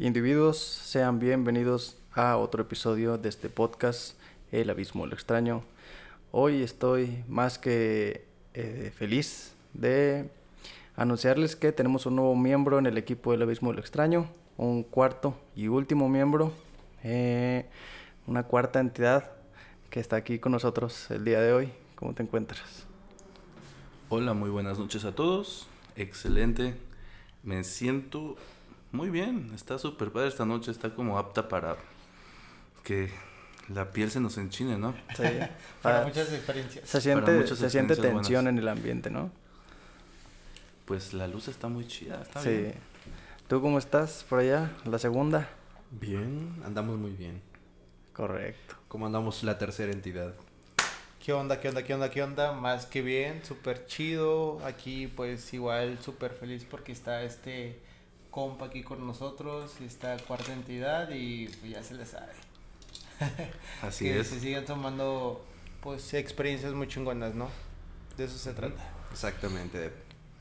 individuos? Sean bienvenidos a otro episodio de este podcast, El Abismo lo Extraño. Hoy estoy más que eh, feliz de anunciarles que tenemos un nuevo miembro en el equipo del Abismo lo Extraño, un cuarto y último miembro, eh, una cuarta entidad que está aquí con nosotros el día de hoy. ¿Cómo te encuentras? Hola, muy buenas noches a todos. Excelente. Me siento muy bien. Está súper padre esta noche. Está como apta para que la piel se nos enchine, ¿no? Sí. Para muchas experiencias. Se siente, se siente tensión buenas. en el ambiente, ¿no? Pues la luz está muy chida. Está sí. bien. ¿Tú cómo estás por allá? La segunda. Bien, andamos muy bien. Correcto. ¿Cómo andamos la tercera entidad? ¿Qué onda, qué onda, qué onda, qué onda? Más que bien, súper chido. Aquí pues igual súper feliz porque está este compa aquí con nosotros, esta cuarta entidad y pues, ya se le sabe. Así que es. se sigan tomando pues experiencias muy chingonas, ¿no? De eso se trata. Exactamente.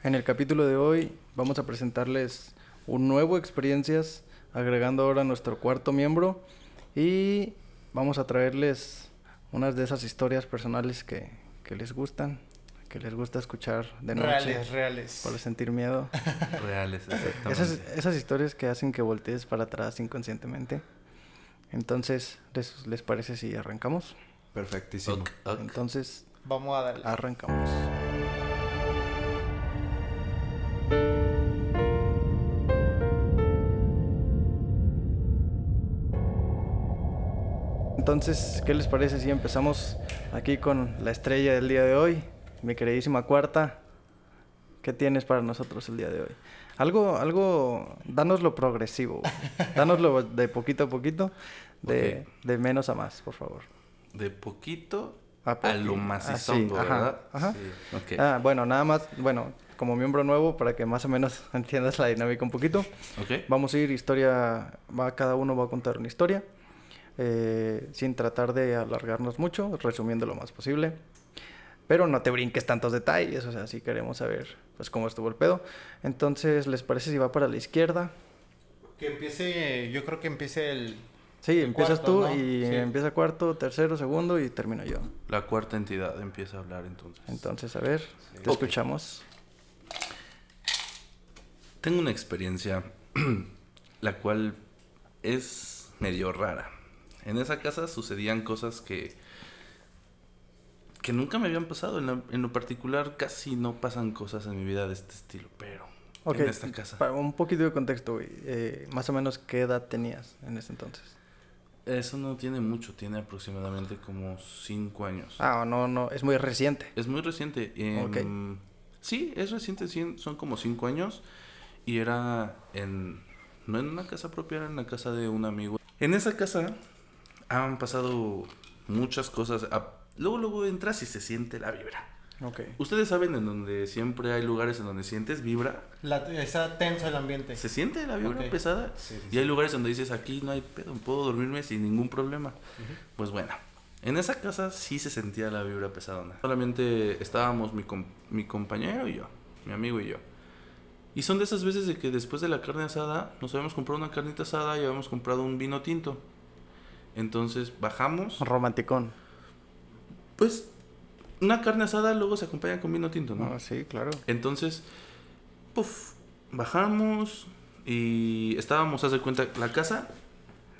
En el capítulo de hoy vamos a presentarles un nuevo experiencias, agregando ahora nuestro cuarto miembro y vamos a traerles unas de esas historias personales que, que les gustan, que les gusta escuchar de noche Reales, reales. para sentir miedo. Reales, exactamente. Esas, esas historias que hacen que voltees para atrás inconscientemente. Entonces, ¿les, les parece si arrancamos? Perfectísimo. Ok, ok. Entonces, Vamos a darle. arrancamos. Entonces, ¿qué les parece si empezamos aquí con la estrella del día de hoy? Mi queridísima cuarta, ¿qué tienes para nosotros el día de hoy? Algo, algo, danoslo progresivo, güey. danoslo de poquito a poquito, de, de menos a más, por favor. De poquito A a, poqui- lo ah, macizongo, sí, ajá, ¿verdad? ajá. Sí. Ah, bueno, nada más, bueno, como miembro nuevo, para que más o menos entiendas la dinámica un poquito, vamos a ir historia, va, cada uno va a contar una historia, eh, sin tratar de alargarnos mucho, resumiendo lo más posible. Pero no te brinques tantos detalles, o sea, si queremos saber pues cómo estuvo el pedo. Entonces, ¿les parece si va para la izquierda? Que empiece, yo creo que empiece el... Sí, El empiezas cuarto, tú ¿no? y Sí. empieza cuarto, tercero, segundo y termino yo. La cuarta entidad empieza a hablar entonces. Entonces, a ver, te escuchamos. Tengo una experiencia la cual es medio rara. En esa casa sucedían cosas que que nunca me habían pasado. En lo, en lo particular casi no pasan cosas en mi vida de este estilo, pero Ok, en esta casa. Para un poquito de contexto, güey. eh, más o menos, ¿qué edad tenías en ese entonces? Eso no tiene mucho, tiene aproximadamente como cinco años. Ah, no, no, es muy reciente. Es muy reciente. em, Sí, es reciente, son como cinco años. Y era en. No en una casa propia, era en la casa de un amigo. En esa casa han pasado muchas cosas. Luego, luego entras y se siente la vibra. Ok. Ustedes saben en donde siempre hay lugares en donde sientes vibra. La, está tenso el ambiente. Se siente la vibra pesada. Sí, sí, Y hay lugares donde dices, aquí no hay pedo, puedo dormirme sin ningún problema. Pues bueno, en esa casa sí se sentía la vibra pesadona. Solamente estábamos mi, com- mi compañero y yo, mi amigo y yo. Y son de esas veces de que después de la carne asada, nos habíamos comprado una carnita asada y habíamos comprado un vino tinto. Entonces bajamos. Romanticón. Pues una carne asada luego se acompaña con vino tinto, ¿no? Ah, sí, claro. Entonces, puff, bajamos y estábamos, haz de cuenta, la casa,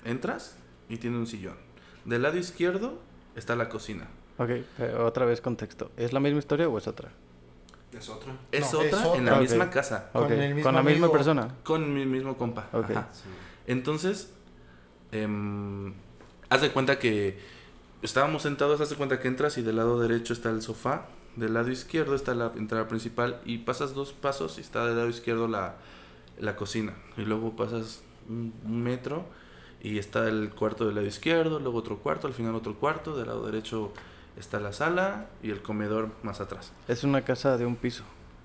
entras y tiene un sillón. Del lado izquierdo está la cocina. Ok, pero otra vez contexto. ¿Es la misma historia o es otra? ¿Es otra? Es, No, otra, es en la misma casa, Con Ok, el mismo Con la misma persona. con mi mismo compa. Ok. Ajá. Sí. Entonces, em, haz de cuenta que estábamos sentados, haz de cuenta que entras y del lado derecho está el sofá, del lado izquierdo está la entrada principal y pasas dos pasos y está del lado izquierdo la, la cocina. Y luego pasas un, un metro y está el cuarto del lado izquierdo, luego otro cuarto, al final otro cuarto, del lado derecho está la sala y el comedor más atrás. Es una casa de un piso.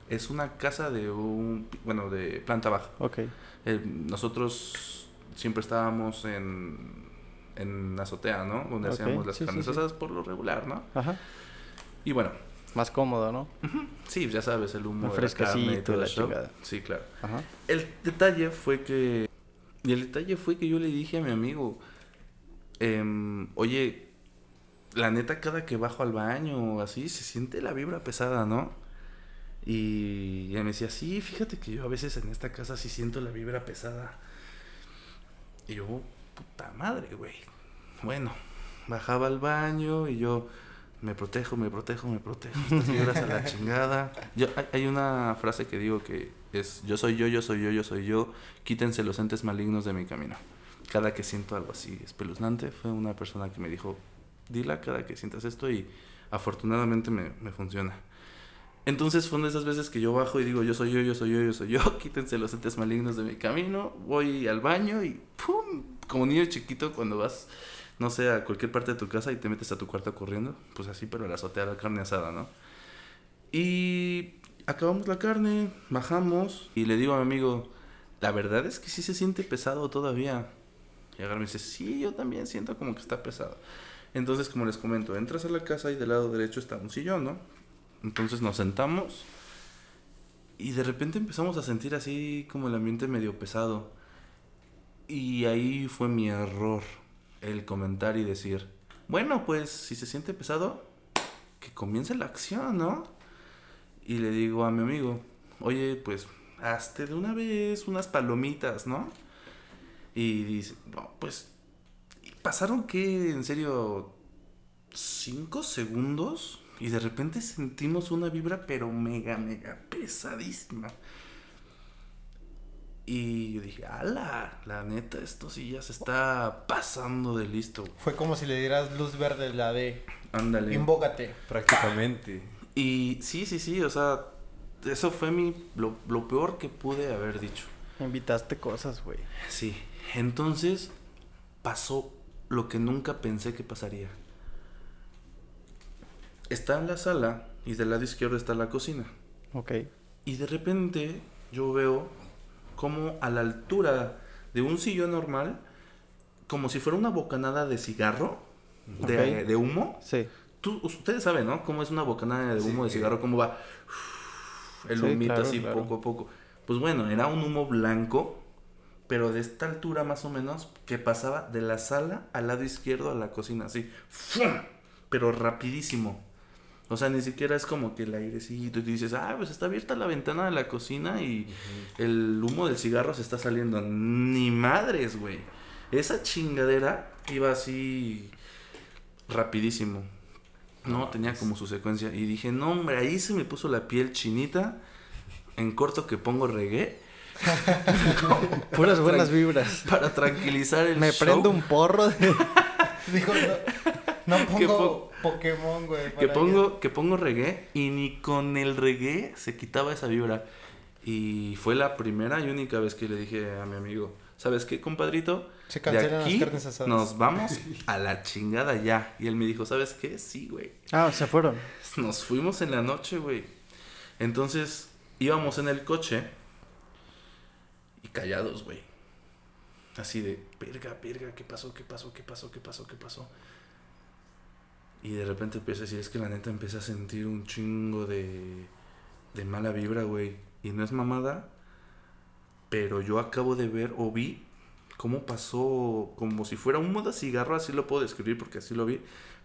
Es una casa de un, bueno, de planta baja. Ok. Eh, nosotros siempre estábamos en, en azotea, ¿no? Donde hacíamos las sí, sí, carnes sí. asadas por lo regular, ¿no? Ajá. Y bueno, Más cómodo, ¿no? sí, ya sabes, el humo Un de la carne y fresquecito, todo la. Sí, claro. Ajá. El detalle fue que Y el detalle fue que yo le dije a mi amigo, em, oye, la neta cada que bajo al baño o así, se siente la vibra pesada, ¿no? Y él me decía, sí, fíjate que yo a veces en esta casa sí siento la vibra pesada. Y yo, puta madre, güey. Bueno, bajaba al baño y yo me protejo, me protejo, me protejo. Estas a la chingada. Yo, hay, hay una frase que digo que es, yo soy yo, yo soy yo, yo soy yo. Quítense los entes malignos de mi camino. Cada que siento algo así espeluznante, fue una persona que me dijo, dila cada que sientas esto y afortunadamente me, me funciona. Entonces fue una de esas veces que yo bajo y digo, yo soy yo, yo soy yo, yo soy yo, quítense los entes malignos de mi camino, voy al baño y ¡pum! Como niño chiquito cuando vas, no sé, a cualquier parte de tu casa y te metes a tu cuarto corriendo, pues así, pero la azotea la carne asada, ¿no? Y acabamos la carne, bajamos y le digo a mi amigo, la verdad es que sí se siente pesado todavía. Y agarra me dice, sí, yo también siento como que está pesado. Entonces, como les comento, entras a la casa y del lado derecho está un sillón, ¿no? Entonces nos sentamos y de repente empezamos a sentir así como el ambiente medio pesado. Y ahí fue mi error el comentar y decir, bueno, pues si se siente pesado, que comience la acción, ¿no? Y le digo a mi amigo, oye, pues hazte de una vez unas palomitas, ¿no? Y dice, no, pues pasaron que, en serio, cinco segundos y de repente sentimos una vibra, pero mega, mega pesadísima. Y yo dije, ala, la neta, esto sí ya se está pasando de listo. Fue como si le dieras luz verde la de Ándale. invócate. Prácticamente. Y sí, sí, sí, o sea, eso fue mi, lo, lo peor que pude haber dicho. Invitaste cosas, güey. Sí, entonces pasó lo que nunca pensé que pasaría. Está en la sala y del lado izquierdo está la cocina. Ok. Y de repente yo veo como a la altura de un sillón normal, como si fuera una bocanada de cigarro, de, de humo. Sí. Tú, ustedes saben, ¿no? Cómo es una bocanada de Sí, humo de cigarro, cómo va el Sí, humito claro, así claro. poco a poco. Pues bueno, era un humo blanco, pero de esta altura más o menos, que pasaba de la sala al lado izquierdo a la cocina, así. ¡fum! Pero rapidísimo. O sea, ni siquiera es como que el airecito y dices, ah, pues está abierta la ventana de la cocina y el humo del cigarro se está saliendo. Ni madres, güey. Esa chingadera iba así rapidísimo. No, tenía como su secuencia. Y dije, no, hombre, ahí se me puso la piel chinita. En corto que pongo reggae. Puras buenas vibras. Para tranquilizar el Me show. prendo un porro. de- Dijo, no, no Que pongo Pokémon, güey. Que pongo, que pongo reggae y ni con el reggae se quitaba esa vibra. Y fue la primera y única vez que le dije a mi amigo, ¿sabes qué, compadrito? Se De cancelan las aquí carnes asadas. nos vamos a la chingada ya. Y él me dijo, ¿sabes qué? Sí, güey. Ah, se fueron. Nos fuimos en la noche, güey. Entonces íbamos en el coche y callados, güey. Así de, verga, verga, ¿qué pasó? ¿Qué pasó? ¿Qué pasó? ¿Qué pasó? ¿Qué pasó? Y de repente empiezo a decir, es que la neta empieza a sentir un chingo de, de mala vibra, güey. Y no es mamada, pero yo acabo de ver o vi cómo pasó, como si fuera un modo cigarro, así lo puedo describir porque así lo vi,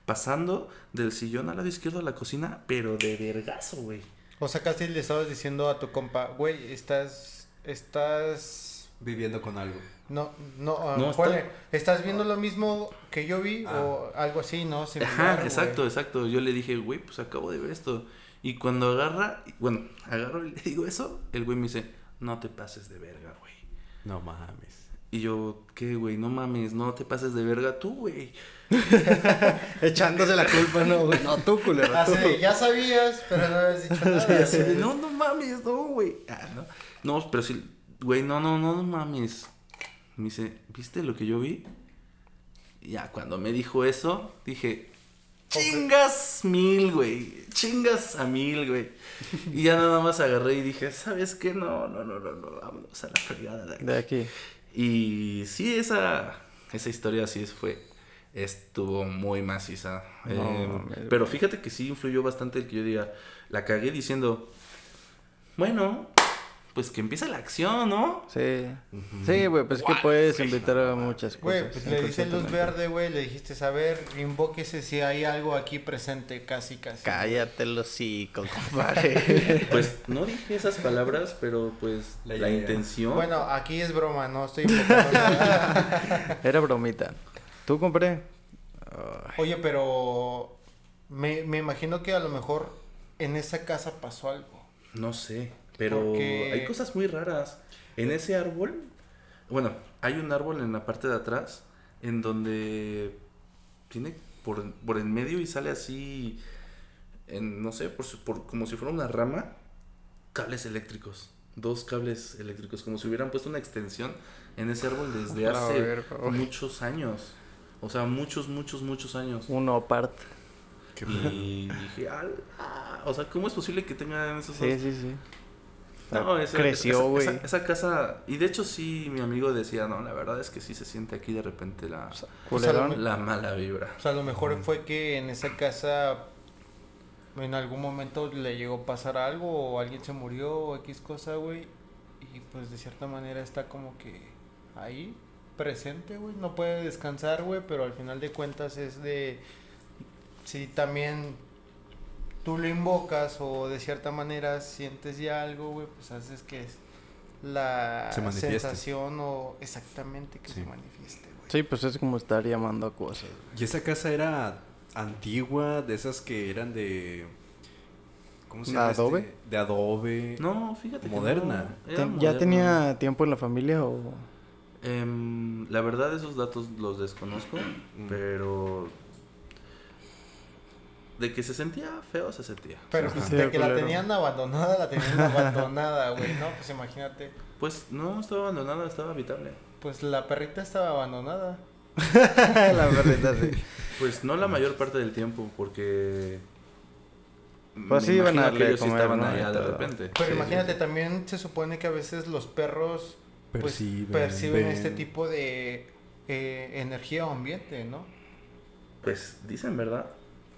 pasando del sillón al lado izquierdo a la cocina, pero de vergazo, güey. O sea, casi le estabas diciendo a tu compa, güey, estás, estás, Viviendo con algo. No, no, ah, No, ponle, está- ¿estás viendo lo mismo que yo vi Ah. o algo así, no? Similar, Ajá, exacto, exacto. Yo le dije, güey, pues acabo de ver esto. Y cuando agarra, bueno, agarro y le digo eso, el güey me dice, no te pases de verga, güey. No mames. Y yo, ¿qué, güey? No mames, no te pases de verga tú, güey. Echándose la culpa, no, güey. No, tú, culero. Así, tú. ya sabías, pero no habías dicho nada. no, no mames, no, güey. Ah, no. No, pero sí, güey, no, no, no, no mames. Me dice, ¿viste lo que yo vi? Y ya, cuando me dijo eso, dije, chingas mil, güey. Chingas a mil, güey. Y ya nada más agarré y dije, ¿sabes qué? No, no, no, no, no, vámonos a la fregada de aquí. De aquí. Y sí, esa, esa historia sí fue, estuvo muy maciza. No, Eh, pero fíjate que sí influyó bastante el que yo diga, la cagué diciendo, bueno, pues que empiece la acción, ¿no? Sí. Sí, güey, pues es que puedes invitar a muchas cosas. Güey, pues le dice luz verde, güey, le dijiste, a ver, invóquese si hay algo aquí presente, casi, casi. Cállate los hocico, compadre. Pues no dije esas palabras, pero pues La intención. Bueno, aquí es broma, no estoy. Era bromita. ¿Tú compré? Ay, Oye, pero me, me imagino que a lo mejor en esa casa pasó algo. No sé, pero Porque- hay cosas muy raras. En ese árbol, bueno, hay un árbol en la parte de atrás en donde tiene por, por en medio y sale así, en, no sé, por, por- como si fuera una rama, cables eléctricos. Dos cables eléctricos, como si hubieran puesto una extensión en ese árbol desde hace ver, muchos años. O sea, muchos, muchos, muchos años. Uno apart. Y dije, "Ala". o sea, ¿cómo es posible que tengan esos Sí, sí, sí. No, esa- Creció, güey. Esa, esa casa, y de hecho sí, mi amigo decía, no, la verdad es que sí se siente aquí de repente la, Pues lo Culerón. la mala vibra. O sea, a lo mejor fue que en esa casa en algún momento le llegó a pasar algo o alguien se murió o X cosa, güey. Y pues de cierta manera está como que ahí, presente, güey. No puede descansar, güey, pero al final de cuentas es de... Si también tú lo invocas o de cierta manera sientes ya algo, güey, pues haces que es la Se sensación o exactamente que Sí. se manifieste, güey. Sí, pues es como estar llamando a cosas. Y esa casa era antigua, de esas que eran de... ¿Cómo se ¿De llama? adobe? este? De adobe. No, fíjate que Moderna. no, Ten- ¿Ya moderna. tenía tiempo en la familia o...? Em, la verdad esos datos los desconozco, Mm. pero... De que se sentía feo, se sentía. Pero pues, de que la tenían abandonada, la tenían abandonada, güey, ¿no? Pues imagínate. Pues no estaba abandonado, estaba habitable. Pues la perrita estaba abandonada. la verdad, sí. Pues no la mayor parte del tiempo, porque... Pues sí, iban a que ellos comer, estaban ¿no? allá de repente. Pero Sí, imagínate, sí. también se supone que a veces los perros pues, Perciben, perciben este tipo de eh, energía o ambiente, ¿no? Pues dicen, ¿verdad?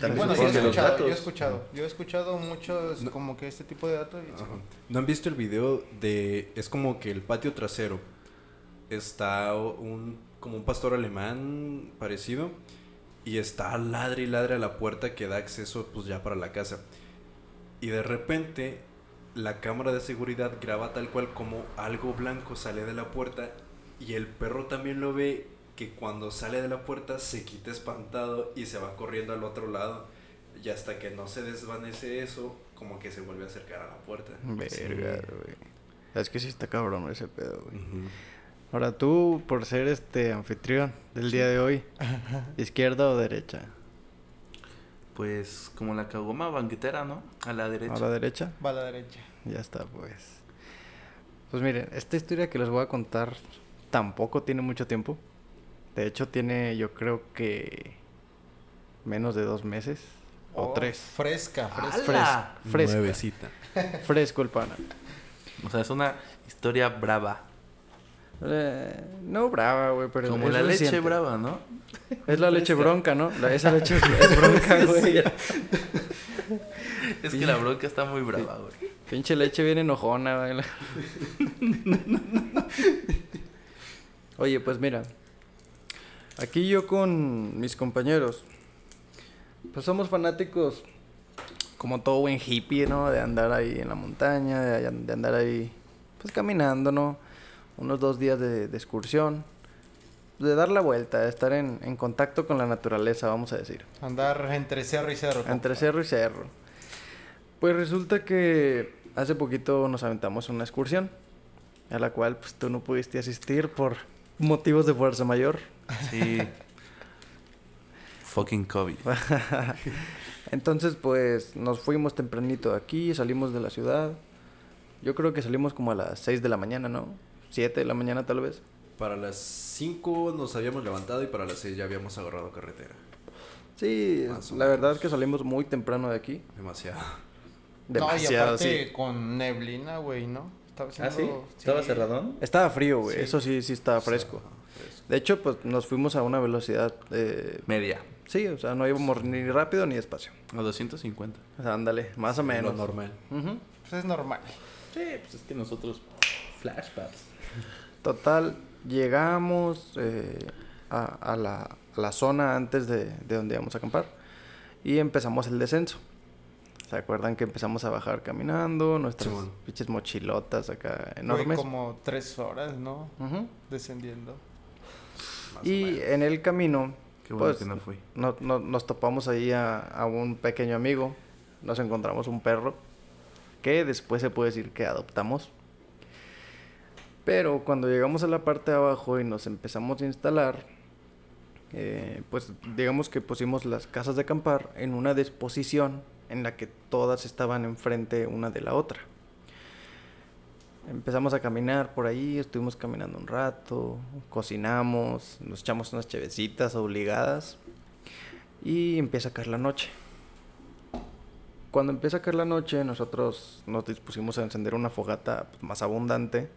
Bueno, yo he escuchado, yo he escuchado, yo he escuchado muchos No. como que este tipo de datos. y-. ¿No han visto el video de... Es como que el patio trasero está un... como un pastor alemán parecido y está ladre y ladre a la puerta que da acceso pues ya para la casa. Y de repente la cámara de seguridad graba tal cual como algo blanco sale de la puerta y el perro también lo ve que cuando sale de la puerta se quita espantado y se va corriendo al otro lado. Y hasta que no se desvanece eso, como que se vuelve a acercar a la puerta. Verga, güey. Es que sí está cabrón ese pedo, güey. Ahora tú, por ser este anfitrión del día de hoy, ¿izquierda o derecha? Pues como la cagoma banquetera, ¿no? A la derecha. ¿A la derecha? Va a la derecha. Ya está, pues. Pues miren, esta historia que les voy a contar tampoco tiene mucho tiempo. De hecho, tiene yo creo que menos de dos meses o Oh, tres. Fresca, fresca. ¡Hala! Fres- fresca. Nuevecita. Fresco el pana. O sea, es una historia brava. Eh, no brava, güey, pero Como la leche brava, ¿no? Es la leche bronca, ¿no? La- esa leche es, es bronca, güey. Es que la bronca está muy brava, güey. Pinche leche bien enojona, güey. Oye, pues mira. Aquí yo con mis compañeros. Pues somos fanáticos, como todo buen hippie, ¿no? De andar ahí en la montaña, de, de andar ahí, pues caminando, ¿no? Unos dos días de, de excursión. De dar la vuelta, de estar en, en contacto con la naturaleza, vamos a decir. Andar entre cerro y cerro. Entre cerro y cerro. Pues resulta que hace poquito nos aventamos una excursión a la cual pues tú no pudiste asistir por motivos de fuerza mayor. Sí. Fucking COVID. Entonces pues nos fuimos tempranito de aquí, salimos de la ciudad. Yo creo que salimos como a las 6 de la mañana, ¿no? 7 de la mañana tal vez. Para las 5 nos habíamos levantado y para las 6 ya habíamos agarrado carretera. Sí, Más la verdad es que salimos muy temprano de aquí. Demasiado. No, y Demasiado, aparte sí. con neblina, güey, ¿no? Estaba ¿Ah, sí? ¿Estaba sí. cerradón? Estaba frío, güey. Sí. Eso sí, sí estaba fresco. De hecho, pues nos fuimos a una velocidad eh, Media. Sí, o sea, no íbamos ni rápido ni despacio. A 250. O sea, ándale, más o Lo menos. normal. Ujú. Pues es normal. Sí, pues es que nosotros flashbacks. Total, llegamos eh, a, a la, a la zona antes de, de donde íbamos a acampar y empezamos el descenso. ¿Se acuerdan que empezamos a bajar caminando? Nuestras Simón. pinches mochilotas acá Fue enormes. como tres horas, ¿no? Ujú. Descendiendo. Más Y en el camino Qué bueno Pues, que no fui. no- no- nos topamos ahí a, a un pequeño amigo. Nos encontramos un perro que después se puede decir que adoptamos. Pero cuando llegamos a la parte de abajo y nos empezamos a instalar, eh, pues digamos que pusimos las casas de acampar en una disposición en la que todas estaban enfrente una de la otra. Empezamos a caminar por ahí, estuvimos caminando un rato, cocinamos, nos echamos unas chevecitas obligadas y empieza a caer la noche. Cuando empieza a caer la noche, nosotros nos dispusimos a encender una fogata pues, más abundante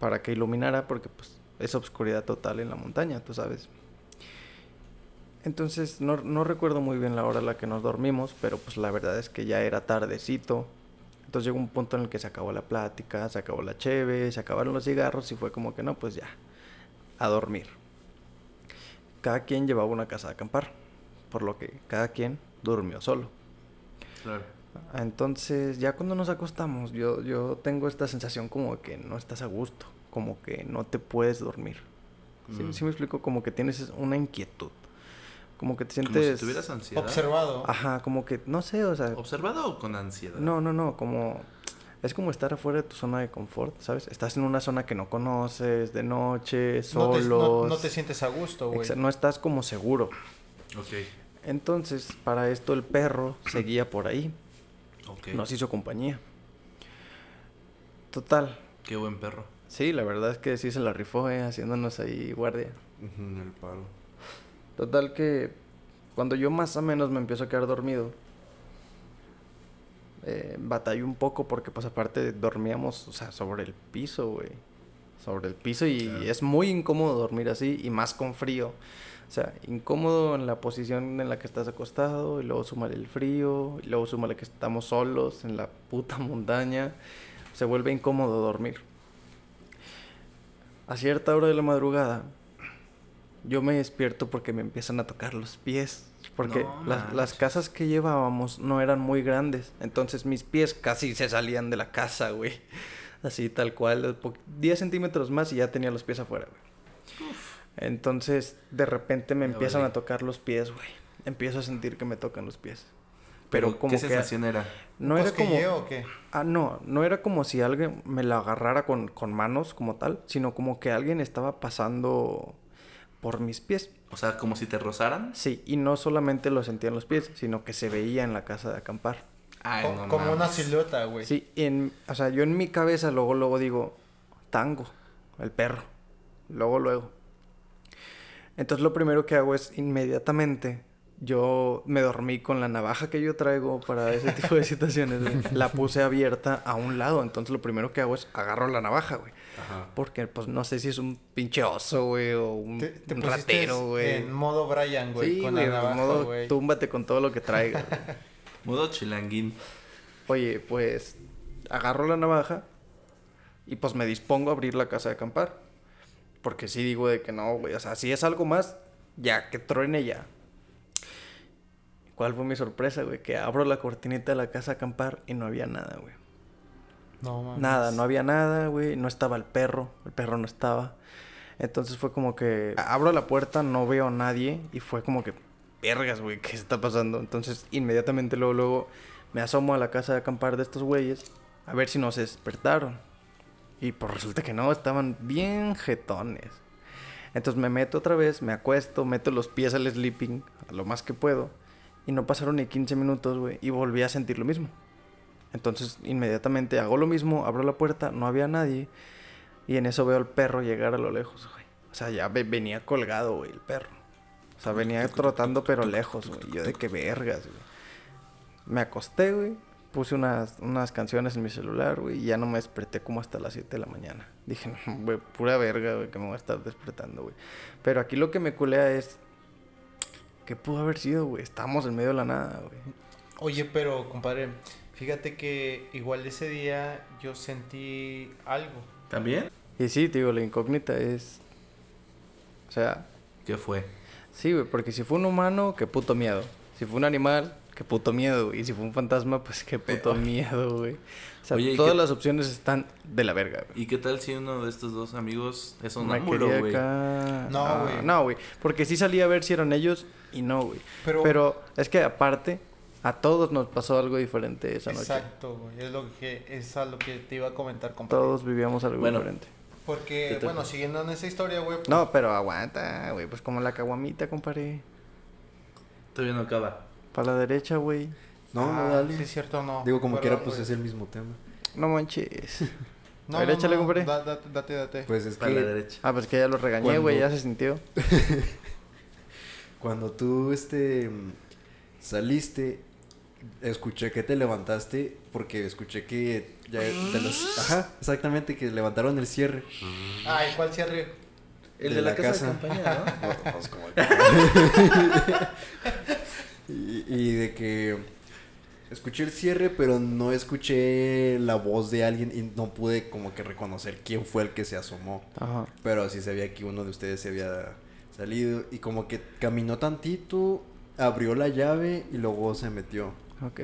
para que iluminara, porque pues es obscuridad total en la montaña, tú sabes. Entonces no, no recuerdo muy bien la hora a la que nos dormimos, pero pues la verdad es que ya era tardecito. Entonces llegó un punto en el que se acabó la plática, se acabó la cheve, se acabaron los cigarros y fue como que no, pues ya, a dormir. Cada quien llevaba una casa de acampar, por lo que cada quien durmió solo. Claro. Entonces, ya cuando nos acostamos, yo, yo tengo esta sensación como que no estás a gusto, como que no te puedes dormir. ¿Sí, Mm. sí me explico? Como que tienes una inquietud. Como que te Como sientes... si tuvieras ansiedad. Observado. Ajá, como que, no sé, o sea... ¿Observado o con ansiedad? No, no, no, como... Es como estar afuera de tu zona de confort, ¿sabes? Estás en una zona que no conoces, de noche, no, solos. te, no, no te sientes a gusto, güey. No estás como seguro. Ok. Entonces, para esto el perro seguía por ahí. Ok. Nos hizo compañía. Total. Qué buen perro. Sí, la verdad es que sí se la rifó, eh, haciéndonos ahí guardia. El palo. Total que cuando yo más o menos me empiezo a quedar dormido, eh, batallé un poco porque pues aparte dormíamos, o sea, sobre el piso, güey. Sobre el piso y Claro. es muy incómodo dormir así y más con frío. O sea, incómodo en la posición en la que estás acostado y luego súmale el frío y luego súmale que estamos solos en la puta montaña. Se vuelve incómodo dormir. A cierta hora de la madrugada, yo me despierto porque me empiezan a tocar los pies. Porque No las, las casas que llevábamos no eran muy grandes. Entonces mis pies casi se salían de la casa, güey. Así tal cual. po- 10 centímetros más y ya tenía los pies afuera, güey. Entonces de repente me empiezan a tocar los pies, güey. Empiezo a sentir que me tocan los pies. Pero, como ¿Qué que... sensación era? No era como... ¿Cosquilleo o qué? Ah, no, no era como si alguien me la agarrara con, con manos como tal, sino como que alguien estaba pasando por mis pies. O sea, como si te rozaran. Sí, y no solamente lo sentía en los pies, sino que se veía en la casa de acampar. Ay, no como una silueta, güey. Sí, y en, o sea, yo en mi cabeza luego, luego digo, tango, el perro. Luego, luego. Entonces lo primero que hago es inmediatamente, yo me dormí con la navaja que yo traigo para ese tipo de situaciones, güey. La puse abierta a un lado, entonces lo primero que hago es agarro la navaja, güey. Ajá. Porque pues no sé si es un pinche oso, güey, o un, Te, te un pusiste ratero, güey. en modo Brian, güey, Sí, con güey, la navaja, modo güey. túmbate con todo lo que traigas. Modo chilanguín. Oye, pues agarro la navaja y pues me dispongo a abrir la casa de acampar. Porque sí digo de que no, güey. O sea, si es algo más, ya, que truene ya. ¿Cuál fue mi sorpresa, güey? Que abro la cortinita de la casa de acampar y no había nada, güey. No, mames. Nada, no había nada, güey. No estaba el perro. El perro no estaba. Entonces fue como que abro la puerta, no veo a nadie. Y fue como que, vergas, güey, ¿qué está pasando? Entonces inmediatamente luego, luego me asomo a la casa de acampar de estos güeyes. A ver si no se despertaron. Y pues resulta que no, estaban bien jetones. Entonces me meto otra vez, me acuesto, meto los pies al sleeping, a lo más que puedo. Y no pasaron ni 15 minutos, güey. Y volví a sentir lo mismo. Entonces inmediatamente hago lo mismo, abro la puerta, no había nadie. Y en eso veo al perro llegar a lo lejos, güey. O sea, ya ve- venía colgado, güey, el perro. O sea, venía trotando pero lejos, güey. Yo de qué vergas, güey. Me acosté, güey. Puse unas, unas canciones en mi celular, güey. Y ya no me desperté como hasta las 7 de la mañana. Dije, no, güey, pura verga, güey, que me voy a estar despertando, güey. Pero aquí lo que me culea es... ¿Qué pudo haber sido, güey? Estamos en medio de la nada, güey. Oye, pero, compadre, Fíjate que igual ese día yo sentí algo. ¿También? Y sí, te digo, la incógnita es... O sea, ¿Qué fue? sí, güey, porque si fue un humano, qué puto miedo. Si fue un animal, qué puto miedo. Y si fue un fantasma, pues qué puto miedo, güey. O sea, Oye, ¿y todas qué- las opciones están de la verga, güey. ¿Y qué tal si uno de estos dos amigos es un Me quería güey? acá- No, Ah, güey. No, güey. Porque sí salí a ver si eran ellos y no, güey. Pero, Pero es que aparte, a todos nos pasó algo diferente esa noche. exacto, güey. Es lo que es a lo que te iba a comentar, compadre. Todos vivíamos algo Bueno. diferente. Porque, toca. bueno, siguiendo en esa historia, güey. pues, No, pero aguanta, güey. Pues como la caguamita, compadre. Todavía no acaba. Para la derecha, güey. No, no, ah, dale. Sí, es cierto, no. Digo, como Perdón, quiera, pues es el mismo tema. No manches. No, A ver, no, échale, no, compadre. da- date, date, date. Pues es Para la que derecha. Ah, pues que ya lo regañé, Cuando- güey. Ya se sintió. cuando tú, este, saliste, escuché que te levantaste porque escuché que ya de los... Ajá, exactamente, que levantaron el cierre. Ay, ¿cuál cierre? El de de, la, la casa, casa. de campaña, ¿no? No, pues, como que- y, de que escuché el cierre, pero no escuché la voz de alguien y no pude como que reconocer quién fue el que se asomó. Ajá. Pero sí sabía que uno de ustedes se había salido y como que caminó tantito, abrió la llave y luego se metió. Ok.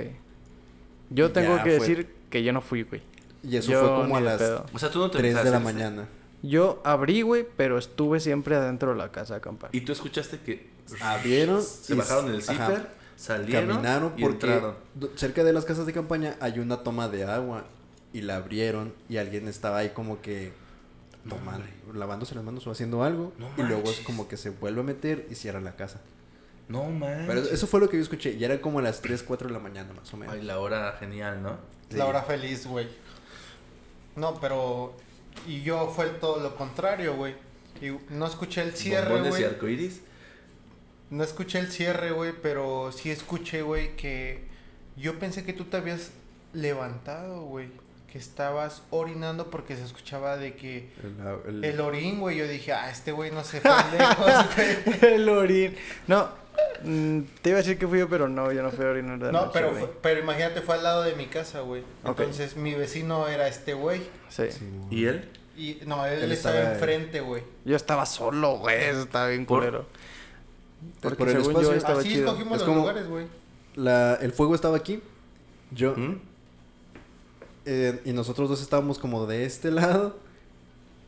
Yo Y tengo que fue. decir que yo no fui, güey. Y eso Yo fue como a las pedo. O sea, tú no te 3 de la mañana. Yo abrí, güey, pero estuve siempre adentro de la casa a acampar. Y tú escuchaste que Abrieron se y- bajaron el ajá. zipper, salieron Caminaron y porque entraron. cerca de las casas de campaña hay una toma de agua y la abrieron y alguien estaba ahí como que No, tomando, hombre. lavándose las manos o haciendo algo No y luego es como que se vuelve a meter y cierra la casa. No man. Pero eso fue lo que yo escuché y era como a las 3, 4 de la mañana más o menos. Ay, la hora genial, ¿no? Sí. La hora feliz, güey. No, pero. Y yo fue todo lo contrario, güey. Y no escuché el cierre, güey. No escuché el cierre, güey, pero sí escuché, güey, que yo pensé que tú te habías levantado, güey. Que estabas orinando porque se escuchaba de que El- el- el orín, güey. Yo dije, ah, este güey no se fue lejos, güey. el orín. No, mm, te iba a decir que fui yo, pero no, yo no fui a orinar de No, noche, pero, fue- pero imagínate, fue al lado de mi casa, güey. Entonces mi vecino era este güey. Sí. Sí, ¿Y él? Y no, él, Él estaba, estaba- enfrente, güey. Yo estaba solo, güey. eso Estaba bien ¿Por? culero. Porque por el según espacio. yo estaba Así chido. escogimos Es los como- lugares, güey. la- el fuego estaba aquí. Yo ¿Mm? eh, y nosotros dos estábamos como de este lado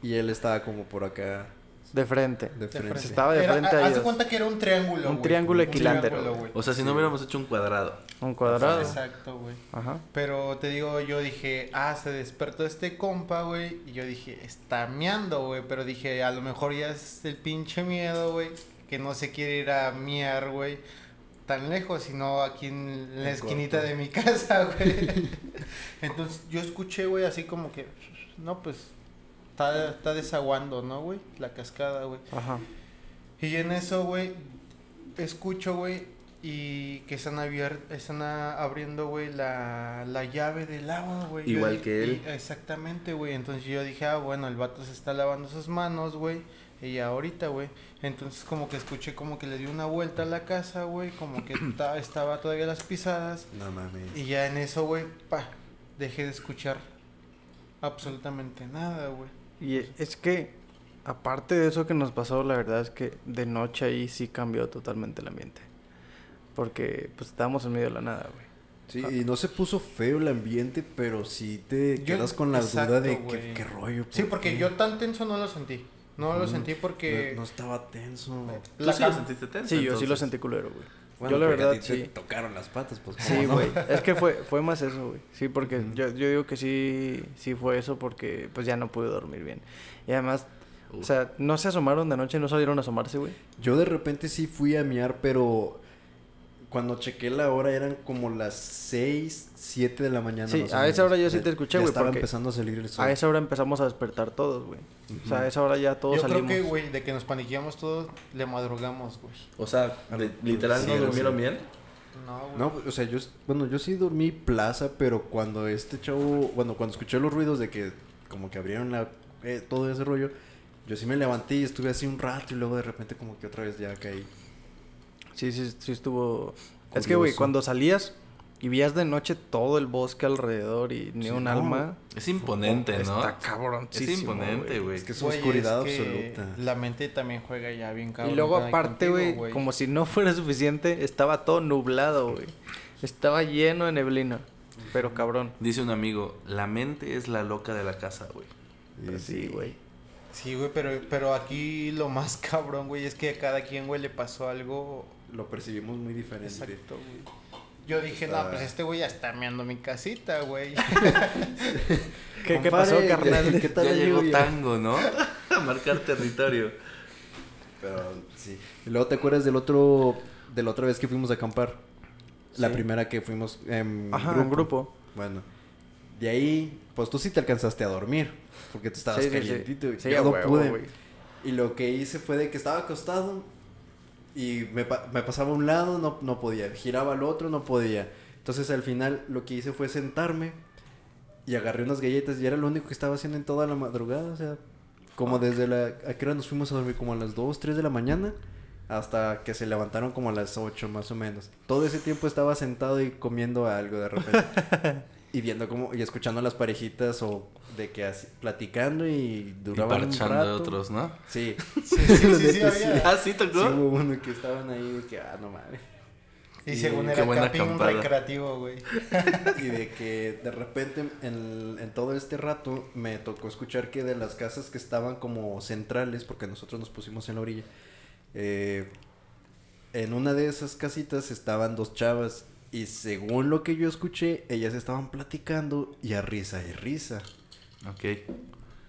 y él estaba como por acá De frente. de frente. frente. Estaba de Era- frente a haz de cuenta que era un triángulo, Un güey. triángulo equilátero. O sea, si no hubiéramos hecho un cuadrado. Un cuadrado. Exacto, güey. Ajá. Pero te digo, yo dije, ah, se despertó este compa, güey. Y yo dije, está meando, güey. Pero dije, a lo mejor ya es el pinche miedo, güey. Que no se quiere ir a miar, güey. Tan lejos, sino aquí en la En esquinita corto. de mi casa, güey. Entonces yo escuché, güey, así como que, no, pues, está, está desaguando, ¿no, güey? La cascada, güey. Ajá. Y en eso, güey, escucho, güey, y que están, están abriendo, güey, la, la llave del agua, güey. Igual que él. y- exactamente, güey. Entonces yo dije, ah, bueno, el vato se está lavando sus manos, güey. Y ya ahorita, güey. Entonces como que escuché como que le dio una vuelta a la casa, güey. Como que ta- estaba todavía las pisadas. No mames. Y ya en eso, güey, pa, dejé de escuchar absolutamente nada, güey. Y es que, aparte de eso que nos pasó, la verdad es que de noche ahí sí cambió totalmente el ambiente. Porque, pues, estábamos en medio de la nada, güey. Sí, y no se puso feo el ambiente, pero sí te Yo- quedas con la exacto, duda de qué, qué rollo. Sí, por porque qué? yo tan tenso no lo sentí. No lo sentí porque... No, no estaba tenso. ¿Tú La sí lo sentiste tenso? Sí, yo sí lo sentí culero, güey. Bueno, yo la porque a verdad ti te sí. tocaron las patas, pues. Sí, güey. Es que fue, fue más eso, güey. Sí, porque yo, yo digo que sí, sí fue eso porque pues ya no pude dormir bien. Y además, o sea, no se asomaron de noche, no salieron a asomarse, güey. Yo de repente sí fui a miar, pero cuando chequé la hora eran como las 6, 7 de la mañana. Sí, a esa hora yo sí te escuché, güey, Estaba empezando a salir el sol. A esa hora empezamos a despertar todos, güey. O sea, a esa hora ya todos Yo salimos. creo que, güey, de que nos paniqueamos todos, le madrugamos, güey. O sea, de- literal Sí, no sí. durmieron bien. No, güey. No, o sea, yo, bueno, yo sí dormí plaza, pero cuando este chavo, bueno, cuando escuché los ruidos de que como que abrieron la, eh, todo ese rollo, yo sí me levanté y estuve así un rato y luego de repente como que otra vez ya caí. Sí, sí, sí estuvo... Es que, güey, cuando salías, y veías de noche todo el bosque alrededor y ni Sí, un no. alma. Es imponente, ¿no? Está cabrón. Es imponente, güey. Es que es oscuridad es que absoluta. La mente también juega ya bien cabrón. Y luego aparte, güey, como si no fuera suficiente, estaba todo nublado, güey. Estaba lleno de neblina. Pero cabrón. Dice un amigo, la mente es la loca de la casa, güey. Sí, güey. Sí, güey, pero, pero aquí lo más cabrón, güey, es que a cada quien, güey, le pasó algo Lo percibimos muy diferente. exacto, güey. Yo dije, no, pues este güey ya está meando mi casita, güey. ¿Qué, qué pasó, carnal? ¿Qué tal ya llegó lluvia? Tango, ¿no? A marcar territorio. Pero sí. Y luego te acuerdas del otro, de la otra vez que fuimos a acampar. La primera que fuimos en Ajá, grupo. en grupo. Bueno. De ahí, pues tú sí te alcanzaste a dormir. Porque tú estabas Sí, sí, sí. calientito. y Sí, yo a no huevo, pude. güey. Y lo que hice fue de que estaba acostado. Y me, me pasaba a un lado, no, no podía. Giraba al otro, no podía. Entonces al final lo que hice fue sentarme. Y agarré unas galletas. Y era lo único que estaba haciendo en toda la madrugada. O sea, como desde la... ¿A qué hora nos fuimos a dormir? Como a las 2, 3 de la mañana. Hasta que se levantaron como a las 8 más o menos. Todo ese tiempo estaba sentado y comiendo algo de repente. y viendo como... Y escuchando a las parejitas o de que así... Platicando y Y duraban un parchando de rato. otros, ¿no? Sí. Sí, sí, sí, había. Ah, sí, Sí, tocó. hubo uno que estaban ahí de que, ah, no mames. Y Y según era camping un acampada. recreativo, güey. Y de que de repente en, en todo este rato me tocó escuchar que de las casas que estaban como centrales, porque nosotros nos pusimos en la orilla, eh, en una de esas casitas estaban dos chavas y según lo que yo escuché, ellas estaban platicando y a risa y risa. Ok.